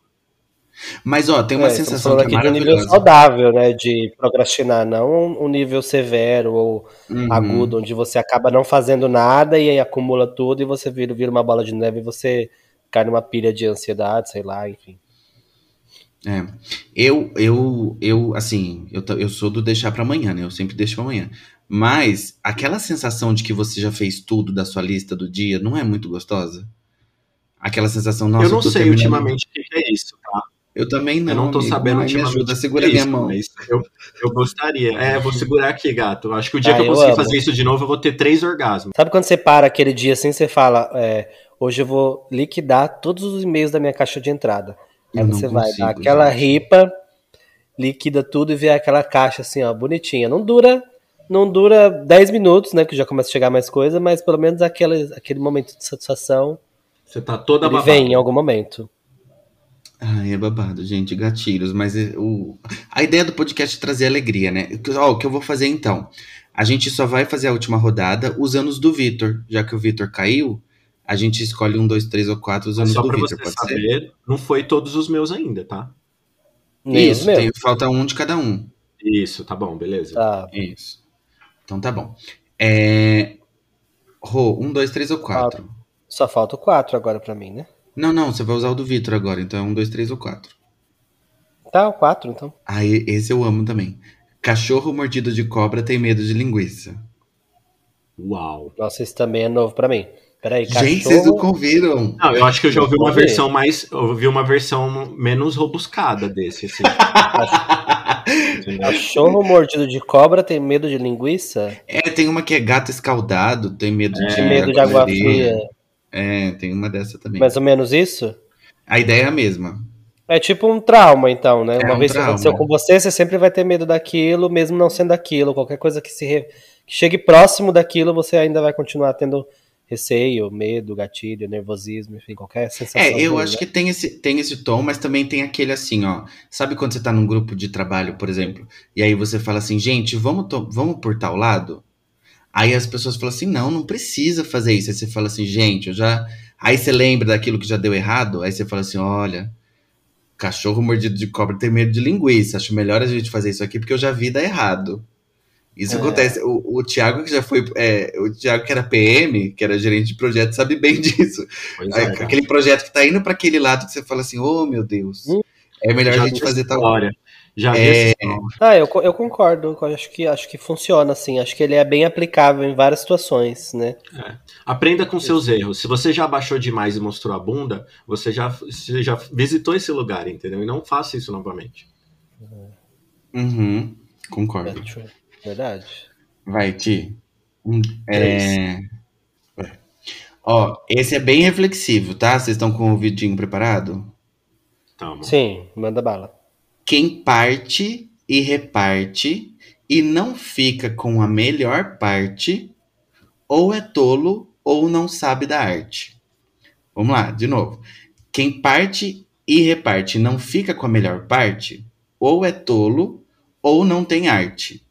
Mas, ó, tem uma É, sensação que é aqui de um nível saudável, né? De procrastinar, não um nível severo ou Uhum. agudo, onde você acaba não fazendo nada e aí acumula tudo e você vira, vira uma bola de neve e você cai numa pilha de ansiedade, sei lá, enfim. É. Eu, eu, eu, assim, eu, eu sou do deixar pra amanhã, né? Eu sempre deixo pra amanhã. Mas aquela sensação de que você já fez tudo da sua lista do dia não é muito gostosa? Aquela sensação, nossa, eu não tô sei terminando- ultimamente o que é isso, tá? Eu também não. eu não tô amigo. sabendo Ai, me ultimamente ajuda, segura isso, minha mão. mas eu, eu gostaria. É, vou segurar aqui, gato. Acho que o dia Ah, que eu eu conseguir amo. fazer isso de novo, eu vou ter três orgasmos. Sabe quando você para aquele dia assim, você fala, é, hoje eu vou liquidar todos os e-mails da minha caixa de entrada. Aí Eu você vai consigo, dar aquela gente. ripa, liquida tudo e vê aquela caixa assim, ó, bonitinha. Não dura, não dura 10 minutos, né, que já começa a chegar mais coisa, mas pelo menos aquele, aquele momento de satisfação, Você tá toda ele babada. vem em algum momento. Ai, é babado, gente, gatilhos. Mas é- o... a ideia do podcast é trazer alegria, né? Ó, o que eu vou fazer então? A gente só vai fazer a última rodada usando os do Vitor. Já que o Vitor caiu, a gente escolhe um, dois, três ou quatro usando os Só do pode ser? saber, não foi todos os meus ainda, tá? Nem Isso, tem- falta um de cada um. Isso, tá bom, beleza. Tá. Isso. Então tá bom. É... Rô, um, dois, três ou quatro? Só falta o 4 agora pra mim, né? Não, não, você vai usar o do Vitor agora, então é um, dois, três ou quatro. Tá, o 4 então. Ah, e- esse eu amo também. Cachorro mordido de cobra tem medo de linguiça. Uau. Nossa, esse também é novo pra mim. Peraí, Gente, vocês cachorro... não ouviram? Não, eu acho que eu já ouvi uma versão mais. Eu ouvi uma versão menos robuscada desse, assim. Cachorro mordido de cobra tem medo de linguiça? É, tem uma que é gato escaldado, tem medo de, Tem medo de água fria? É, tem uma dessa também. Mais ou menos isso? A ideia é a mesma. É tipo um trauma, então, né? É Uma um vez que aconteceu com você, você sempre vai ter medo daquilo, mesmo não sendo aquilo. Qualquer coisa que se re- que chegue próximo daquilo, você ainda vai continuar tendo receio, medo, gatilho, nervosismo, enfim, qualquer sensação. É, eu ruim, acho né? que tem esse, tem esse tom, mas também tem aquele assim, ó. Sabe quando você tá num grupo de trabalho, por exemplo, e aí você fala assim, gente, vamos, vamos por tal lado? Aí as pessoas falam assim, não, não precisa fazer isso. Aí você fala assim, gente, eu já. Aí você lembra daquilo que já deu errado, aí você fala assim, olha, cachorro mordido de cobra tem medo de linguiça. Acho melhor a gente fazer isso aqui porque eu já vi dar errado. Isso É. acontece. O, o Thiago, que já foi. é, o Thiago, que era PM, que era gerente de projeto, sabe bem disso. É, aquele projeto que tá indo pra aquele lado que você fala assim, oh meu Deus, Hum. é melhor Já a gente fazer tal. história. Já vi É. Ah, eu, eu concordo. eu Acho que, acho que funciona, assim. Acho que ele é bem aplicável em várias situações, né? Aprenda com seus erros. Se você já abaixou demais e mostrou a bunda, você já, você já visitou esse lugar, entendeu? E não faça isso novamente. Uhum, concordo. Verdade. Vai, Ti. Um, é... é. Ó, esse é bem reflexivo, tá? Vocês estão com o vidinho preparado? Tamo. Sim, manda bala. Quem parte e reparte e não fica com a melhor parte, ou é tolo ou não sabe da arte. Vamos lá, de novo. Quem parte e reparte e não fica com a melhor parte, ou é tolo ou não tem arte.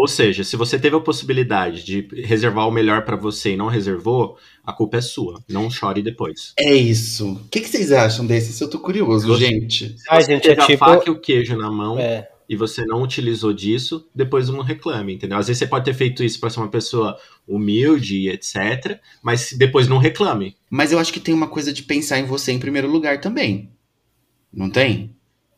Ou seja, se você teve a possibilidade de reservar o melhor pra você e não reservou, a culpa é sua. Não chore depois. É isso. O que, que vocês acham desse? Isso eu tô curioso, Você- gente. Se você gente, é tipo- a faca e o queijo na mão É. e você não utilizou disso, depois não reclame, entendeu? Às vezes você pode ter feito isso pra ser uma pessoa humilde e etc, mas depois não reclame. Mas eu acho que tem uma coisa de pensar em você em primeiro lugar também. Não tem?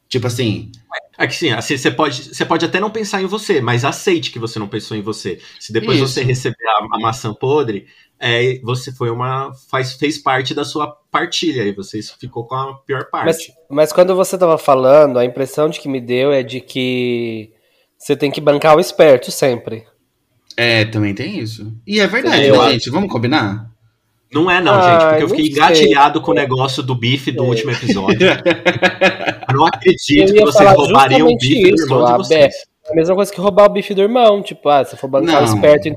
Tipo assim, É que sim, assim, você pode, você pode até não pensar em você, mas aceite que você não pensou em você. Se depois Isso. você receber a, a maçã podre, é, você foi uma. Faz, fez parte da sua partilha e você ficou com a pior parte. Mas, mas quando você tava falando, a impressão de que me deu é de que você tem que bancar o esperto sempre. é, também tem isso. E é verdade, né, gente? Vamos combinar? Não é, não, Ai, gente, porque eu fiquei sei. engatilhado com o negócio do bife do É. último episódio. Não acredito que vocês roubariam o bife do isso, irmão de vocês. É a mesma coisa que roubar o bife do irmão. Tipo, ah, se eu for bancar esperto em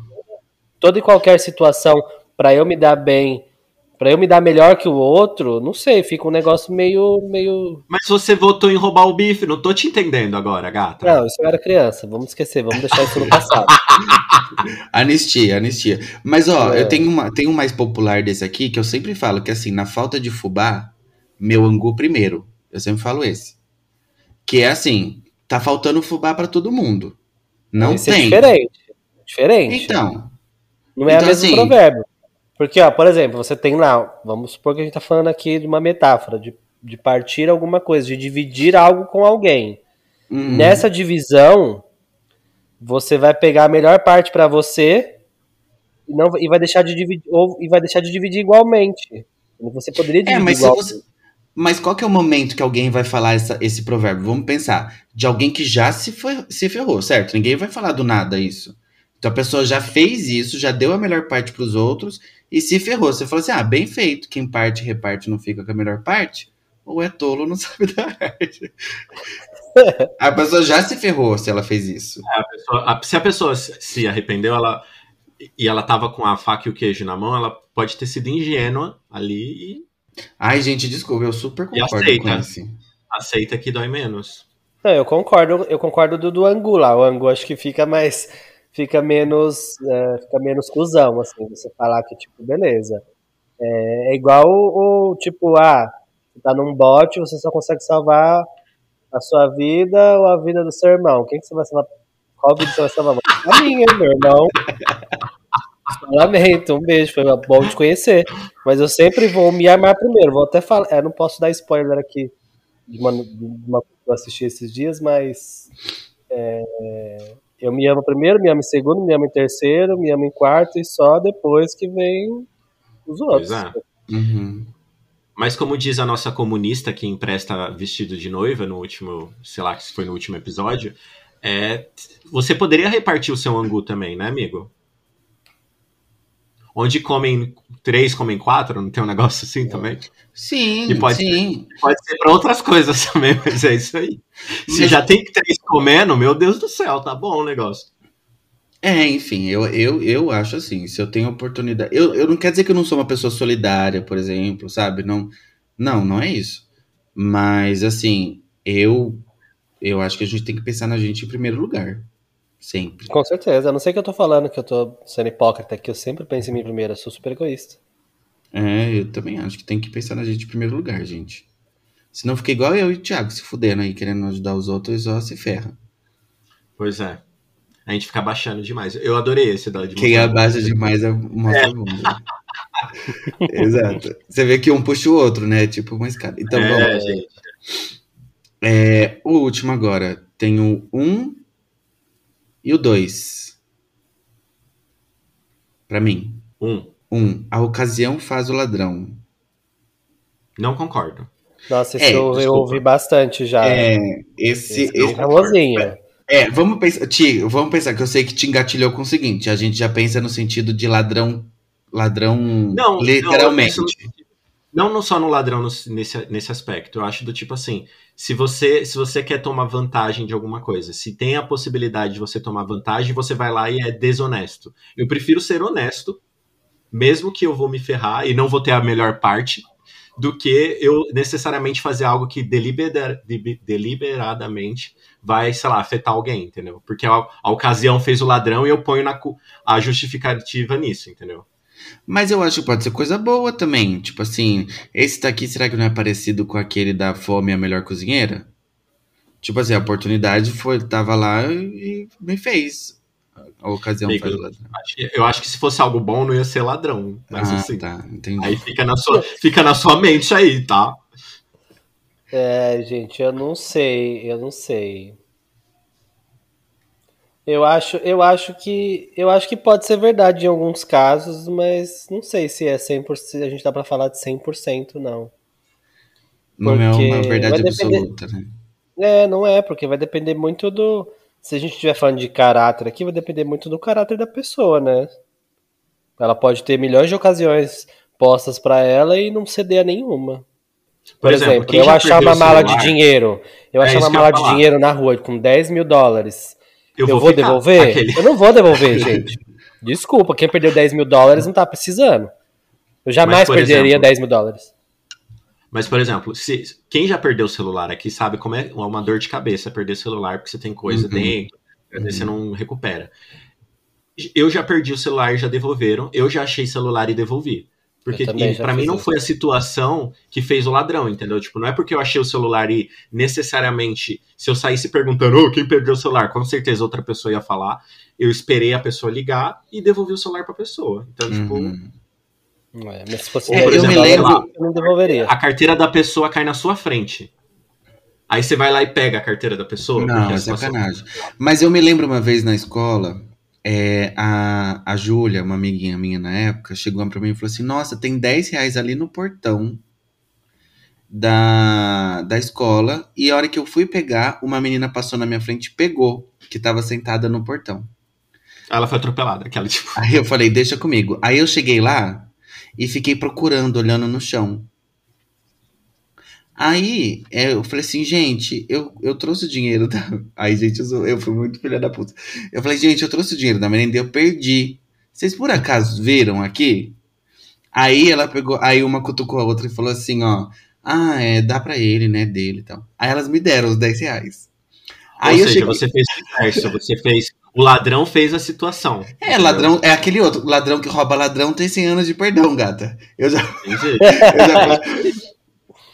toda e qualquer situação pra eu me dar bem, pra eu me dar melhor que o outro, não sei, fica um negócio meio. meio. Mas você votou em roubar o bife, não tô te entendendo agora, gata. Não, isso eu era criança, vamos esquecer, vamos deixar isso no passado. Anistia, anistia. Mas, ó, É. eu tenho, uma, tenho um mais popular desse aqui que eu sempre falo que, assim, na falta de fubá, meu angu primeiro. Eu sempre falo esse. Que é assim, tá faltando fubá pra todo mundo. Não Esse é tem. diferente. Diferente. Então, Não é Então, o mesmo assim- provérbio. Porque, ó, por exemplo, você tem lá, vamos supor que a gente tá falando aqui de uma metáfora, de, de partir alguma coisa, de dividir algo com alguém. hum, Nessa divisão, você vai pegar a melhor parte pra você e, não, e vai deixar de dividir ou, e vai deixar de dividir igualmente. Você poderia É, dividir mas se igual. você, Mas qual que é o momento que alguém vai falar essa- esse provérbio? Vamos pensar. De alguém que já se, foi, se ferrou, certo? Ninguém vai falar do nada isso. Então a pessoa já fez isso, já deu a melhor parte pros outros e se ferrou. Você fala assim: ah, bem feito. Quem parte reparte não fica com a melhor parte? Ou é tolo, não sabe da arte. A pessoa já se ferrou se ela fez isso. A pessoa- a- se a pessoa se arrependeu, ela e ela tava com a faca e o queijo na mão, ela pode ter sido ingênua ali e Ai, gente, desculpa, eu super concordo aceita. com isso. aceita que dói menos. Não, eu concordo, eu concordo do, do Angu lá. O Angu acho que fica mais. Fica menos. é, fica menos cuzão, assim, você falar que, tipo, beleza. É, é igual o, o, tipo, ah, você tá num bote, você só consegue salvar a sua vida ou a vida do seu irmão. Quem que você vai salvar? Qual vida você vai salvar? A minha, meu irmão. Lamento, um beijo, foi bom te conhecer. Mas eu sempre vou me amar primeiro. Vou até falar. É, não posso dar spoiler aqui de uma, de uma coisa que eu assisti esses dias, mas é, eu me amo primeiro, me amo em segundo, me amo em terceiro, me amo em quarto e só depois que vem os outros. Pois é. Uhum. Mas como diz a nossa comunista que empresta vestido de noiva no último, sei lá, se foi no último episódio, é, você poderia repartir o seu angu também, né, amigo? Onde comem três, comem quatro, não tem um negócio assim também? Sim, pode sim. Pode ser para outras coisas também, mas é isso aí. Se Mas- já tem três comendo, meu Deus do céu, tá bom o negócio. É, enfim, eu, eu, eu acho assim, se eu tenho oportunidade. Eu, eu não quero dizer que eu não sou uma pessoa solidária, por exemplo, sabe? Não, não, não é isso. Mas, assim, eu, eu acho que a gente tem que pensar na gente em primeiro lugar. Sempre. Com certeza. A não sei que eu tô falando que eu tô sendo hipócrita, que eu sempre penso em mim primeiro, eu sou super egoísta. É, eu também acho que tem que pensar na gente em primeiro lugar, gente. Senão fica igual eu e o Thiago, se fudendo aí, querendo ajudar os outros, só se ferra. Pois é. A gente fica baixando demais. Eu adorei esse da de Quem abaixa demais é mostra a bunda. Exato. Você vê que um puxa o outro, né? Tipo uma escada. Então, É, vamos. gente. É, o último agora. Tem o 1 e o 2. Pra mim. Um. Um, a ocasião faz o ladrão. Não concordo. Nossa, esse É, eu, eu ouvi bastante já. É, esse. Esse é esse- famosinho. É, vamos pensar. Ti, vamos pensar que eu sei que te engatilhou com o seguinte: a gente já pensa no sentido de ladrão. Ladrão Não, literalmente. não, Não, não só no ladrão nesse, nesse aspecto. Eu acho do tipo assim, se você se você quer tomar vantagem de alguma coisa, se tem a possibilidade de você tomar vantagem, você vai lá e é desonesto. Eu prefiro ser honesto, mesmo que eu vou me ferrar e não vou ter a melhor parte, do que eu necessariamente fazer algo que delibera- de- deliberadamente vai, sei lá, afetar alguém, entendeu? Porque a, a ocasião fez o ladrão e eu ponho na, a justificativa nisso, entendeu? Mas eu acho que pode ser coisa boa também. Tipo assim, esse daqui será que não é parecido com aquele da Fome a Melhor Cozinheira? Tipo assim, a oportunidade foi, tava lá e me fez. A ocasião Amigo, faz o ladrão. Eu acho que se fosse algo bom, não ia ser ladrão. Mas ah, assim, tá, entendi. aí fica na, sua, fica na sua mente aí, tá? É, gente, eu não sei, eu não sei. Eu acho, eu acho que, eu acho que pode ser verdade em alguns casos, mas não sei se é 100%, se a gente dá pra falar de 100% não. Não é uma porque verdade depender- absoluta, né? É, não é, porque vai depender muito do, se a gente estiver falando de caráter aqui, vai depender muito do caráter da pessoa, né? Ela pode ter milhões de ocasiões postas pra ela e não ceder a nenhuma. Por, exemplo, quem eu achar uma mala de dinheiro, eu É achar uma eu mala de dinheiro na rua com 10 mil dólares, eu, vou, ficar. devolver? Aquele- Eu não vou devolver, gente. Desculpa, quem perdeu 10 mil dólares não tá precisando. Eu jamais por perderia exemplo, 10 mil dólares. Mas, por exemplo, se, quem já perdeu o celular aqui sabe como é uma dor de cabeça perder celular, porque você tem coisa Uhum. dentro, vezes você não recupera. Eu já perdi o celular e já devolveram. Eu já achei celular e devolvi. Porque pra mim não isso. foi a situação que fez o ladrão, entendeu? Tipo, não é porque eu achei o celular e necessariamente, se eu saísse perguntando, ô, quem perdeu o celular? Com certeza outra pessoa ia falar. Eu esperei a pessoa ligar e devolvi o celular pra pessoa. Então, tipo, Uhum. É, mas se fosse É, 10 eu me lembro- eu não devolveria. a carteira da pessoa cai na sua frente. Aí você vai lá e pega a carteira da pessoa. Não, é sacanagem. Mas eu me lembro uma vez na escola, é, a, a Júlia, uma amiguinha minha na época, chegou pra mim e falou assim: Nossa, tem 10 reais ali no portão. da, da escola. E a hora que eu fui pegar, uma menina passou na minha frente e pegou, que tava sentada no portão. Ela foi atropelada, aquela tipo. Aí eu falei, deixa comigo. Aí eu cheguei lá e fiquei procurando, olhando no chão. Aí é, eu falei assim, gente, eu, eu trouxe o dinheiro da. Aí, gente, eu, eu fui muito filha da puta. Eu falei, gente, eu trouxe o dinheiro da merenda e eu perdi. Vocês por acaso viram aqui? Aí ela pegou, aí uma cutucou a outra e falou assim, ó. Ah, é, dá pra ele, né, dele e tal. Aí elas me deram os 10 reais. Aí Ou eu seja, cheguei. você fez o inverso. Você fez. O ladrão fez a situação. É, ladrão, é aquele outro. Ladrão que rouba ladrão tem 100 anos de perdão, gata. Eu já.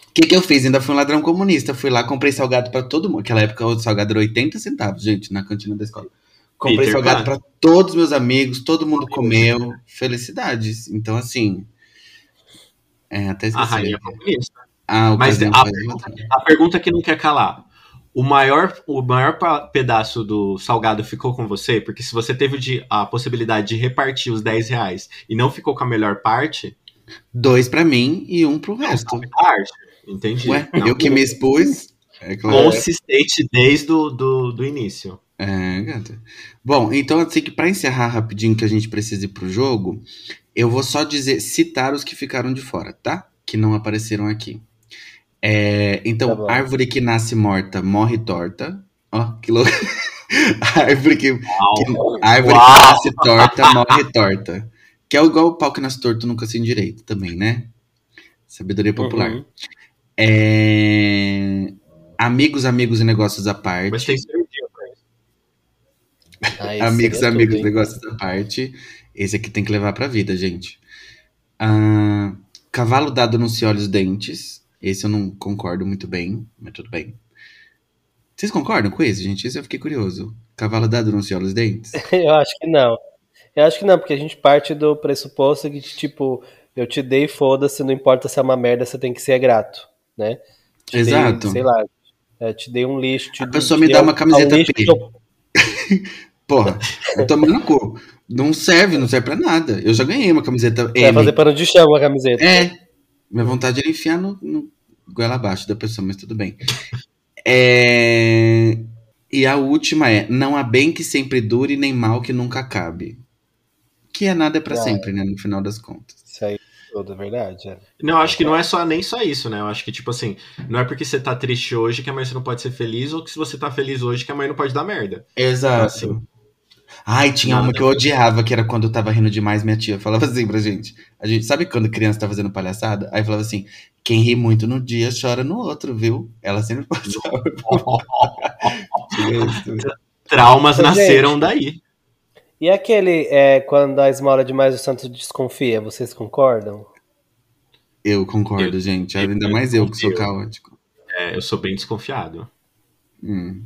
O que, que eu fiz? Ainda fui um ladrão comunista. Fui lá, comprei salgado pra todo mundo. Naquela época o salgado era 80 centavos, gente, na cantina da escola. Comprei Peter salgado Pan. pra todos os meus amigos, todo mundo comeu. Felicidades. Então, assim. É, até A esqueci. rainha comunista. Ah, Mas a foi pergunta, a pergunta que não quer calar. O maior, o maior pedaço do salgado ficou com você? Porque se você teve de- a possibilidade de repartir os 10 reais e não ficou com a melhor parte, Dois pra mim e um pro resto. arte. Entendi. Ué, Não, eu que me expus. É claro. Consistente desde o do, do início. É, gata. Bom, então assim que pra encerrar rapidinho que a gente precisa ir pro jogo, eu vou só dizer, citar os que ficaram de fora, tá? Que não apareceram aqui. É, então, Tá árvore que nasce morta morre torta. Ó, que louco. árvore que, que- árvore Uau. que nasce torta morre torta. Que é igual o pau que nasce torto nunca se direito também, né? Sabedoria popular. Uhum. É, Amigos, amigos e negócios à parte. Mas tem. Ah, amigos, amigos, tudo, hein? negócios à parte. Esse aqui tem que levar pra vida, gente. Ah, cavalo dado não se olha os dentes. Esse eu não concordo muito bem, mas tudo bem. Vocês concordam com esse, gente? Esse eu fiquei curioso. Cavalo dado não se olha os dentes? Eu acho que não. Eu acho que não, porque a gente parte do pressuposto que, tipo, eu te dei, foda-se, não importa se é uma merda, você tem que ser grato, né? Te dei, Exato. sei lá, é, te dei um lixo. Te, A pessoa me dei dá um- uma camiseta um P. eu- Porra, eu tô no cu. Não serve, não serve pra nada. Eu já ganhei uma camiseta Vai M. fazer pano de chão a camiseta. É. Minha vontade era enfiar no, no goela abaixo da pessoa, mas tudo bem. É, E a última é: não há bem que sempre dure, nem mal que nunca acabe. Que é nada é pra Ah, sempre, né? No final das contas. Isso aí é tudo, é verdade. é. Não, eu acho que não é só nem só isso, né? Eu acho que, tipo assim, não é porque você tá triste hoje que amanhã você não pode ser feliz, ou que se você tá feliz hoje que amanhã não pode dar merda. Exato. Assim. Ai, tinha Nada. uma que eu odiava, que era quando eu tava rindo demais, minha tia falava assim pra gente. A gente sabe quando criança tá fazendo palhaçada? Aí falava assim: quem ri muito no dia chora no outro, viu? Ela sempre passava. Traumas Gente. nasceram daí. E aquele, é, quando a esmola demais o santo desconfia, vocês concordam? Eu concordo, Eu- gente. eu- Ainda eu mais eu que sou caótico. É, eu sou bem desconfiado. Hum.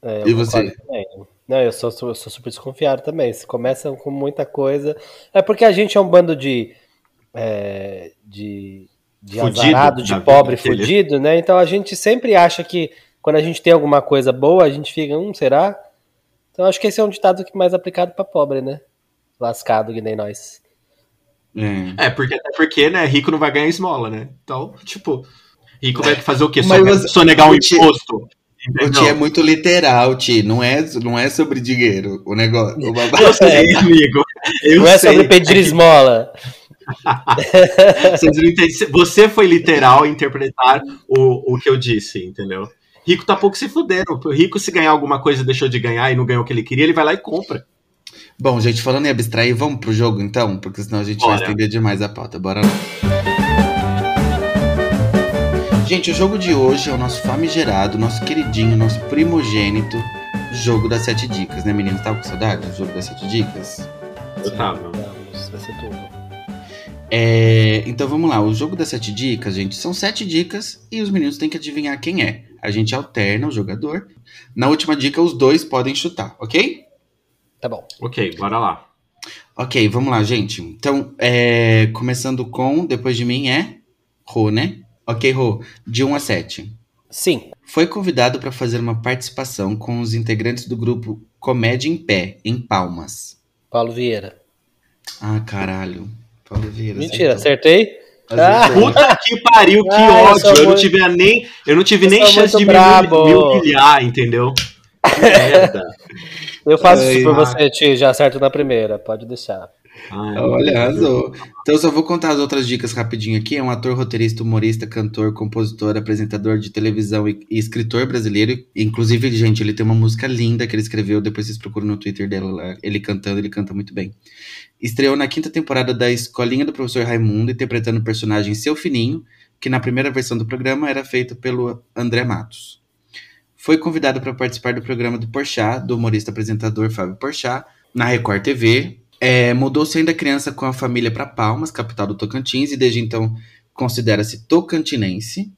É, E eu você? concordo também. Não, eu sou, sou, eu sou super desconfiado também. Se começam com muita coisa. É porque a gente é um bando de. é, de. de Fudido azarado, de pobre vida fudido, né? Então a gente sempre acha que quando a gente tem alguma coisa boa, a gente fica, hum, será? Então acho que esse é um ditado que mais aplicado pra pobre, né? Lascado que nem nós. É. É, porque, até porque, né, rico não vai ganhar esmola, né? Então, tipo, rico vai fazer o quê? Só, você- sonegar um imposto. O? Ti é muito literal, Ti. Não é, não é sobre dinheiro o negócio. O babado. Eu sei, amigo. Eu não é sei. sobre pedir esmola. Não entendem. Você foi literal em interpretar o, o que eu disse, entendeu? Rico tá pouco se fudendo. O rico, se ganhar alguma coisa, deixou de ganhar e não ganhou o que ele queria, ele vai lá e compra. Bom, gente, falando em abstrair, vamos pro jogo então? Porque senão a gente vai Bora. estender demais a pauta. Bora lá. Gente, o jogo de hoje é o nosso famigerado, nosso queridinho, nosso primogênito jogo das sete dicas, né, meninos? Tava com saudade do jogo das sete dicas? Eu tava. Vai ser tudo. É, então vamos lá, o jogo das sete dicas, gente, são sete dicas e os meninos têm que adivinhar quem é. A gente alterna o jogador. Na última dica, os dois podem chutar, ok? Tá bom. Ok, bora lá. Ok, vamos lá, gente. Então, é, começando com, depois de mim é Rô, né? Ok, Rô, de 1 a 7. Sim. Foi convidado para fazer uma participação com os integrantes do grupo Comédia em Pé, em Palmas. Paulo Vieira. Ah, caralho. Paulo Vieira. Mentira, acertei? Ah. Puta que pariu, que Ah, eu ódio. sou Eu, não tive nem, eu não tive Eu nem chance de me, brabo. me humilhar, entendeu? Que merda. Eu faço Ai, isso por você, Ti, já acerto na primeira, pode deixar. Ai, Olha, arrasou. Então eu só vou contar as outras dicas rapidinho aqui. É um ator, roteirista, humorista, cantor, compositor, apresentador de televisão e, e escritor brasileiro. Inclusive, gente, ele tem uma música linda que ele escreveu. Depois vocês procuram no Twitter dela lá. Ele cantando, ele canta muito bem. Estreou na quinta temporada da Escolinha do Professor Raimundo, interpretando o personagem Seu Fininho, que na primeira versão do programa era feito pelo André Matos. Foi convidado para participar do programa do Porchat, do humorista apresentador Fábio Porchat, na Record TV. É, Mudou-se ainda criança com a família para Palmas, capital do Tocantins, e desde então considera-se tocantinense.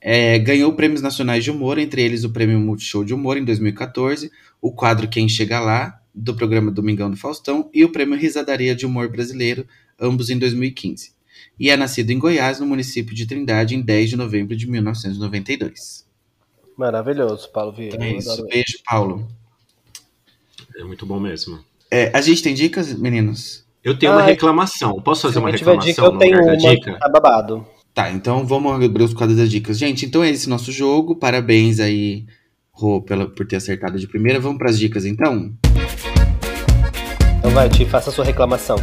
É, ganhou prêmios nacionais de humor, entre eles o Prêmio Multishow de Humor em 2014, o quadro Quem Chega Lá, do programa Domingão do Faustão, e o Prêmio Risadaria de Humor Brasileiro, ambos em 2015. E é nascido em Goiás, no município de Trindade, em 10 de novembro de 1992. Maravilhoso, Paulo Vieira. Então é isso. Beijo, Paulo. É muito bom mesmo. É, a gente tem dicas, meninos? Eu tenho uma Ai, reclamação. Posso fazer Se uma reclamação dica, eu no tenho lugar uma dica? tá babado. Tá, então vamos abrir os quadros das dicas. Gente, então é esse nosso jogo. Parabéns aí, Rô, pela, por ter acertado de primeira. Vamos para as dicas, então? Então vai, Ti, faça a sua reclamação.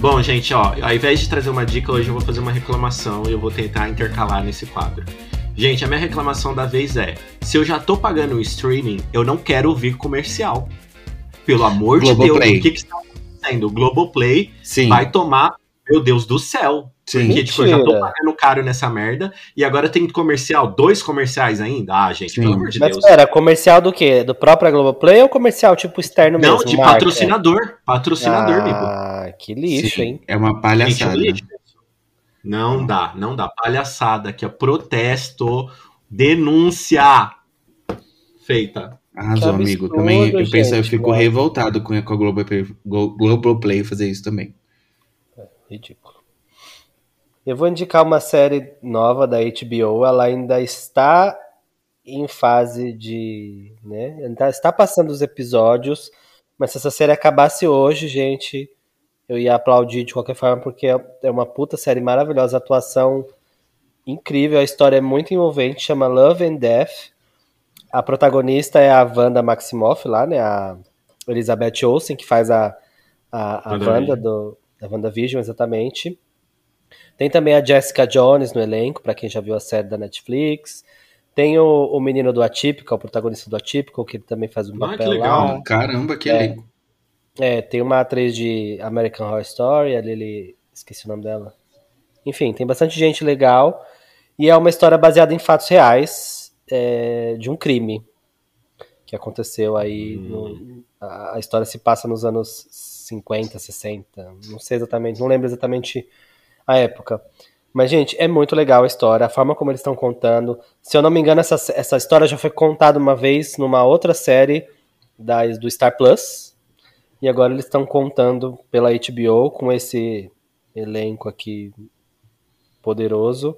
Bom, gente, ó, ao invés de trazer uma dica, hoje eu vou fazer uma reclamação e eu vou tentar intercalar nesse quadro. Gente, a minha reclamação da vez é: se eu já tô pagando o streaming, eu não quero ouvir comercial. Pelo amor de Deus, Globoplay. o que que está acontecendo? O Globoplay Sim. vai tomar, meu Deus do céu. sim. Porque, tipo, eu já tô Mentira. pagando caro nessa merda e agora tem comercial, dois comerciais ainda? Ah, gente, Sim. pelo amor de Mas Deus. pera, comercial do quê? Do próprio Globoplay ou comercial tipo externo Não, mesmo? de marca? patrocinador. Patrocinador, amigo. Ah, que lixo, Sim, hein? É uma Gente, palhaçada. eu lixo. Não dá, não dá. Palhaçada aqui, ó. Protesto, denúncia feita. Arrasou, amigo. Também eu penso, eu gente, fico revoltado com, a Globoplay, Glo- Globoplay fazer isso também. Ridículo. Eu vou indicar uma série nova da HBO. Ela ainda está em fase de. Né, ainda está passando os episódios. Mas se essa série acabasse hoje, gente, eu ia aplaudir de qualquer forma, porque é é uma puta série maravilhosa. A atuação incrível, a história é muito envolvente. Chama Love and Death. A protagonista é a Wanda Maximoff, lá, né? A Elizabeth Olsen, que faz a, a, a WandaVision. Wanda do, da WandaVision, exatamente. Tem também a Jessica Jones no elenco, pra quem já viu a série da Netflix. Tem o, o menino do Atípico, o protagonista do Atípico, que ele também faz um Ah, papel que legal. lá. Caramba, que É. elenco. É, tem uma atriz de American Horror Story, a Lily, esqueci o nome dela. Enfim, tem bastante gente legal. E é uma história baseada em fatos reais é, de um crime que aconteceu aí. no- a, a história se passa nos anos 50, 60, não sei exatamente, não lembro exatamente a época. Mas, gente, é muito legal a história, a forma como eles estão contando. Se eu não me engano, essa, essa história já foi contada uma vez numa outra série da, do Star Plus. E agora eles estão contando pela HBO com esse elenco aqui poderoso.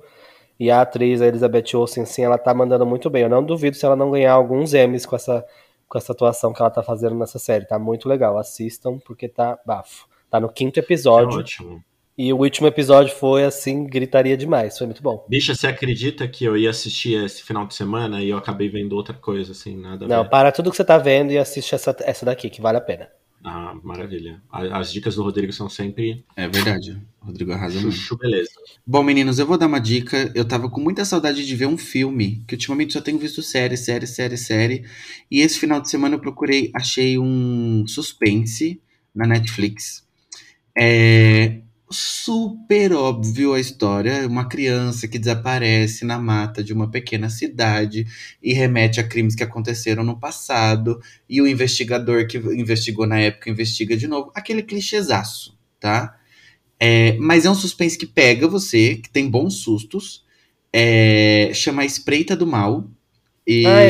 E a atriz a Elizabeth Olsen, sim, ela tá mandando muito bem. Eu não duvido se ela não ganhar alguns Emmys com essa, com essa atuação que ela tá fazendo nessa série. Tá muito legal. Assistam, porque tá bafo. Tá no quinto É episódio. ótimo. E o último episódio foi assim, gritaria demais. Foi muito bom. Bicha, você acredita que eu ia assistir esse final de semana e eu acabei vendo outra coisa, assim, nada Não, para tudo que você tá vendo e assiste essa, essa daqui, que vale a pena. Ah, maravilha. As dicas do Rodrigo são sempre É verdade. O Rodrigo arrasa muito. chuchu, beleza. Bom, meninos, eu vou dar uma dica. Eu tava com muita saudade de ver um filme, que ultimamente só tenho visto série, série, série, série. E esse final de semana eu procurei, achei um suspense na Netflix. É super óbvio a história. Uma criança que desaparece na mata de uma pequena cidade e remete a crimes que aconteceram no passado. E o investigador que investigou na época investiga de novo. Aquele clichêzaço, tá? É, mas é um suspense que pega você, que tem bons sustos. É, chama A Espreita do Mal. E Ah,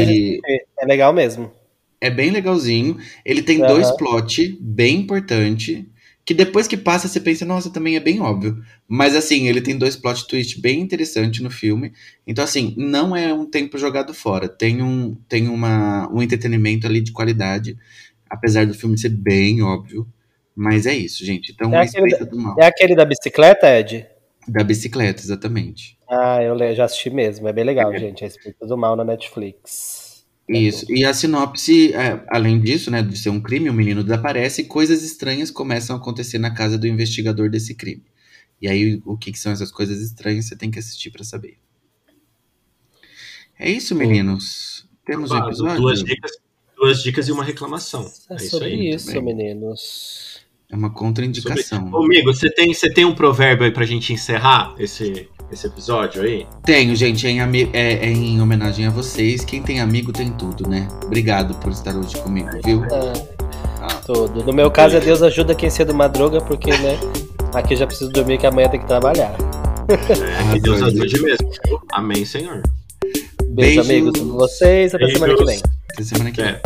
é. É legal mesmo. é bem legalzinho. Ele tem Aham. dois plot bem importante. Que depois que passa, você pensa, nossa, também é bem óbvio. Mas assim, ele tem dois plot twist bem interessantes no filme. Então, assim, não é um tempo jogado fora. Tem um, tem uma, um entretenimento ali de qualidade. Apesar do filme ser bem óbvio. Mas é isso, gente. Então, É A aquele Espreita do Mal. É aquele da bicicleta, Ed? Da bicicleta, exatamente. Ah, eu já assisti mesmo. É bem legal, gente. A Espírito do Mal na Netflix. Isso. E a sinopse, é, além disso, né, de ser um crime, o menino desaparece e coisas estranhas começam a acontecer na casa do investigador desse crime. E aí, o que, que são essas coisas estranhas, você tem que assistir pra saber. É isso, meninos. Temos um Ah, episódio? duas, dicas, duas dicas e uma reclamação. É É isso sobre aí. isso, também. meninos. É uma contraindicação. Ô, amigo, você tem, você tem um provérbio aí pra gente encerrar esse, esse episódio aí? Tenho, gente, é em, é- é em homenagem a vocês. Quem tem amigo tem tudo, né? Obrigado por estar hoje comigo, viu? Ah, tudo. No meu caso, é Deus ajuda quem cedo madruga, porque, né? Aqui eu já preciso dormir, que amanhã tem que trabalhar. É, que Deus ajude mesmo. Amém, Senhor. Beijo, Beijos. amigos. Vocês. Até semana que vem. Até semana que vem. É.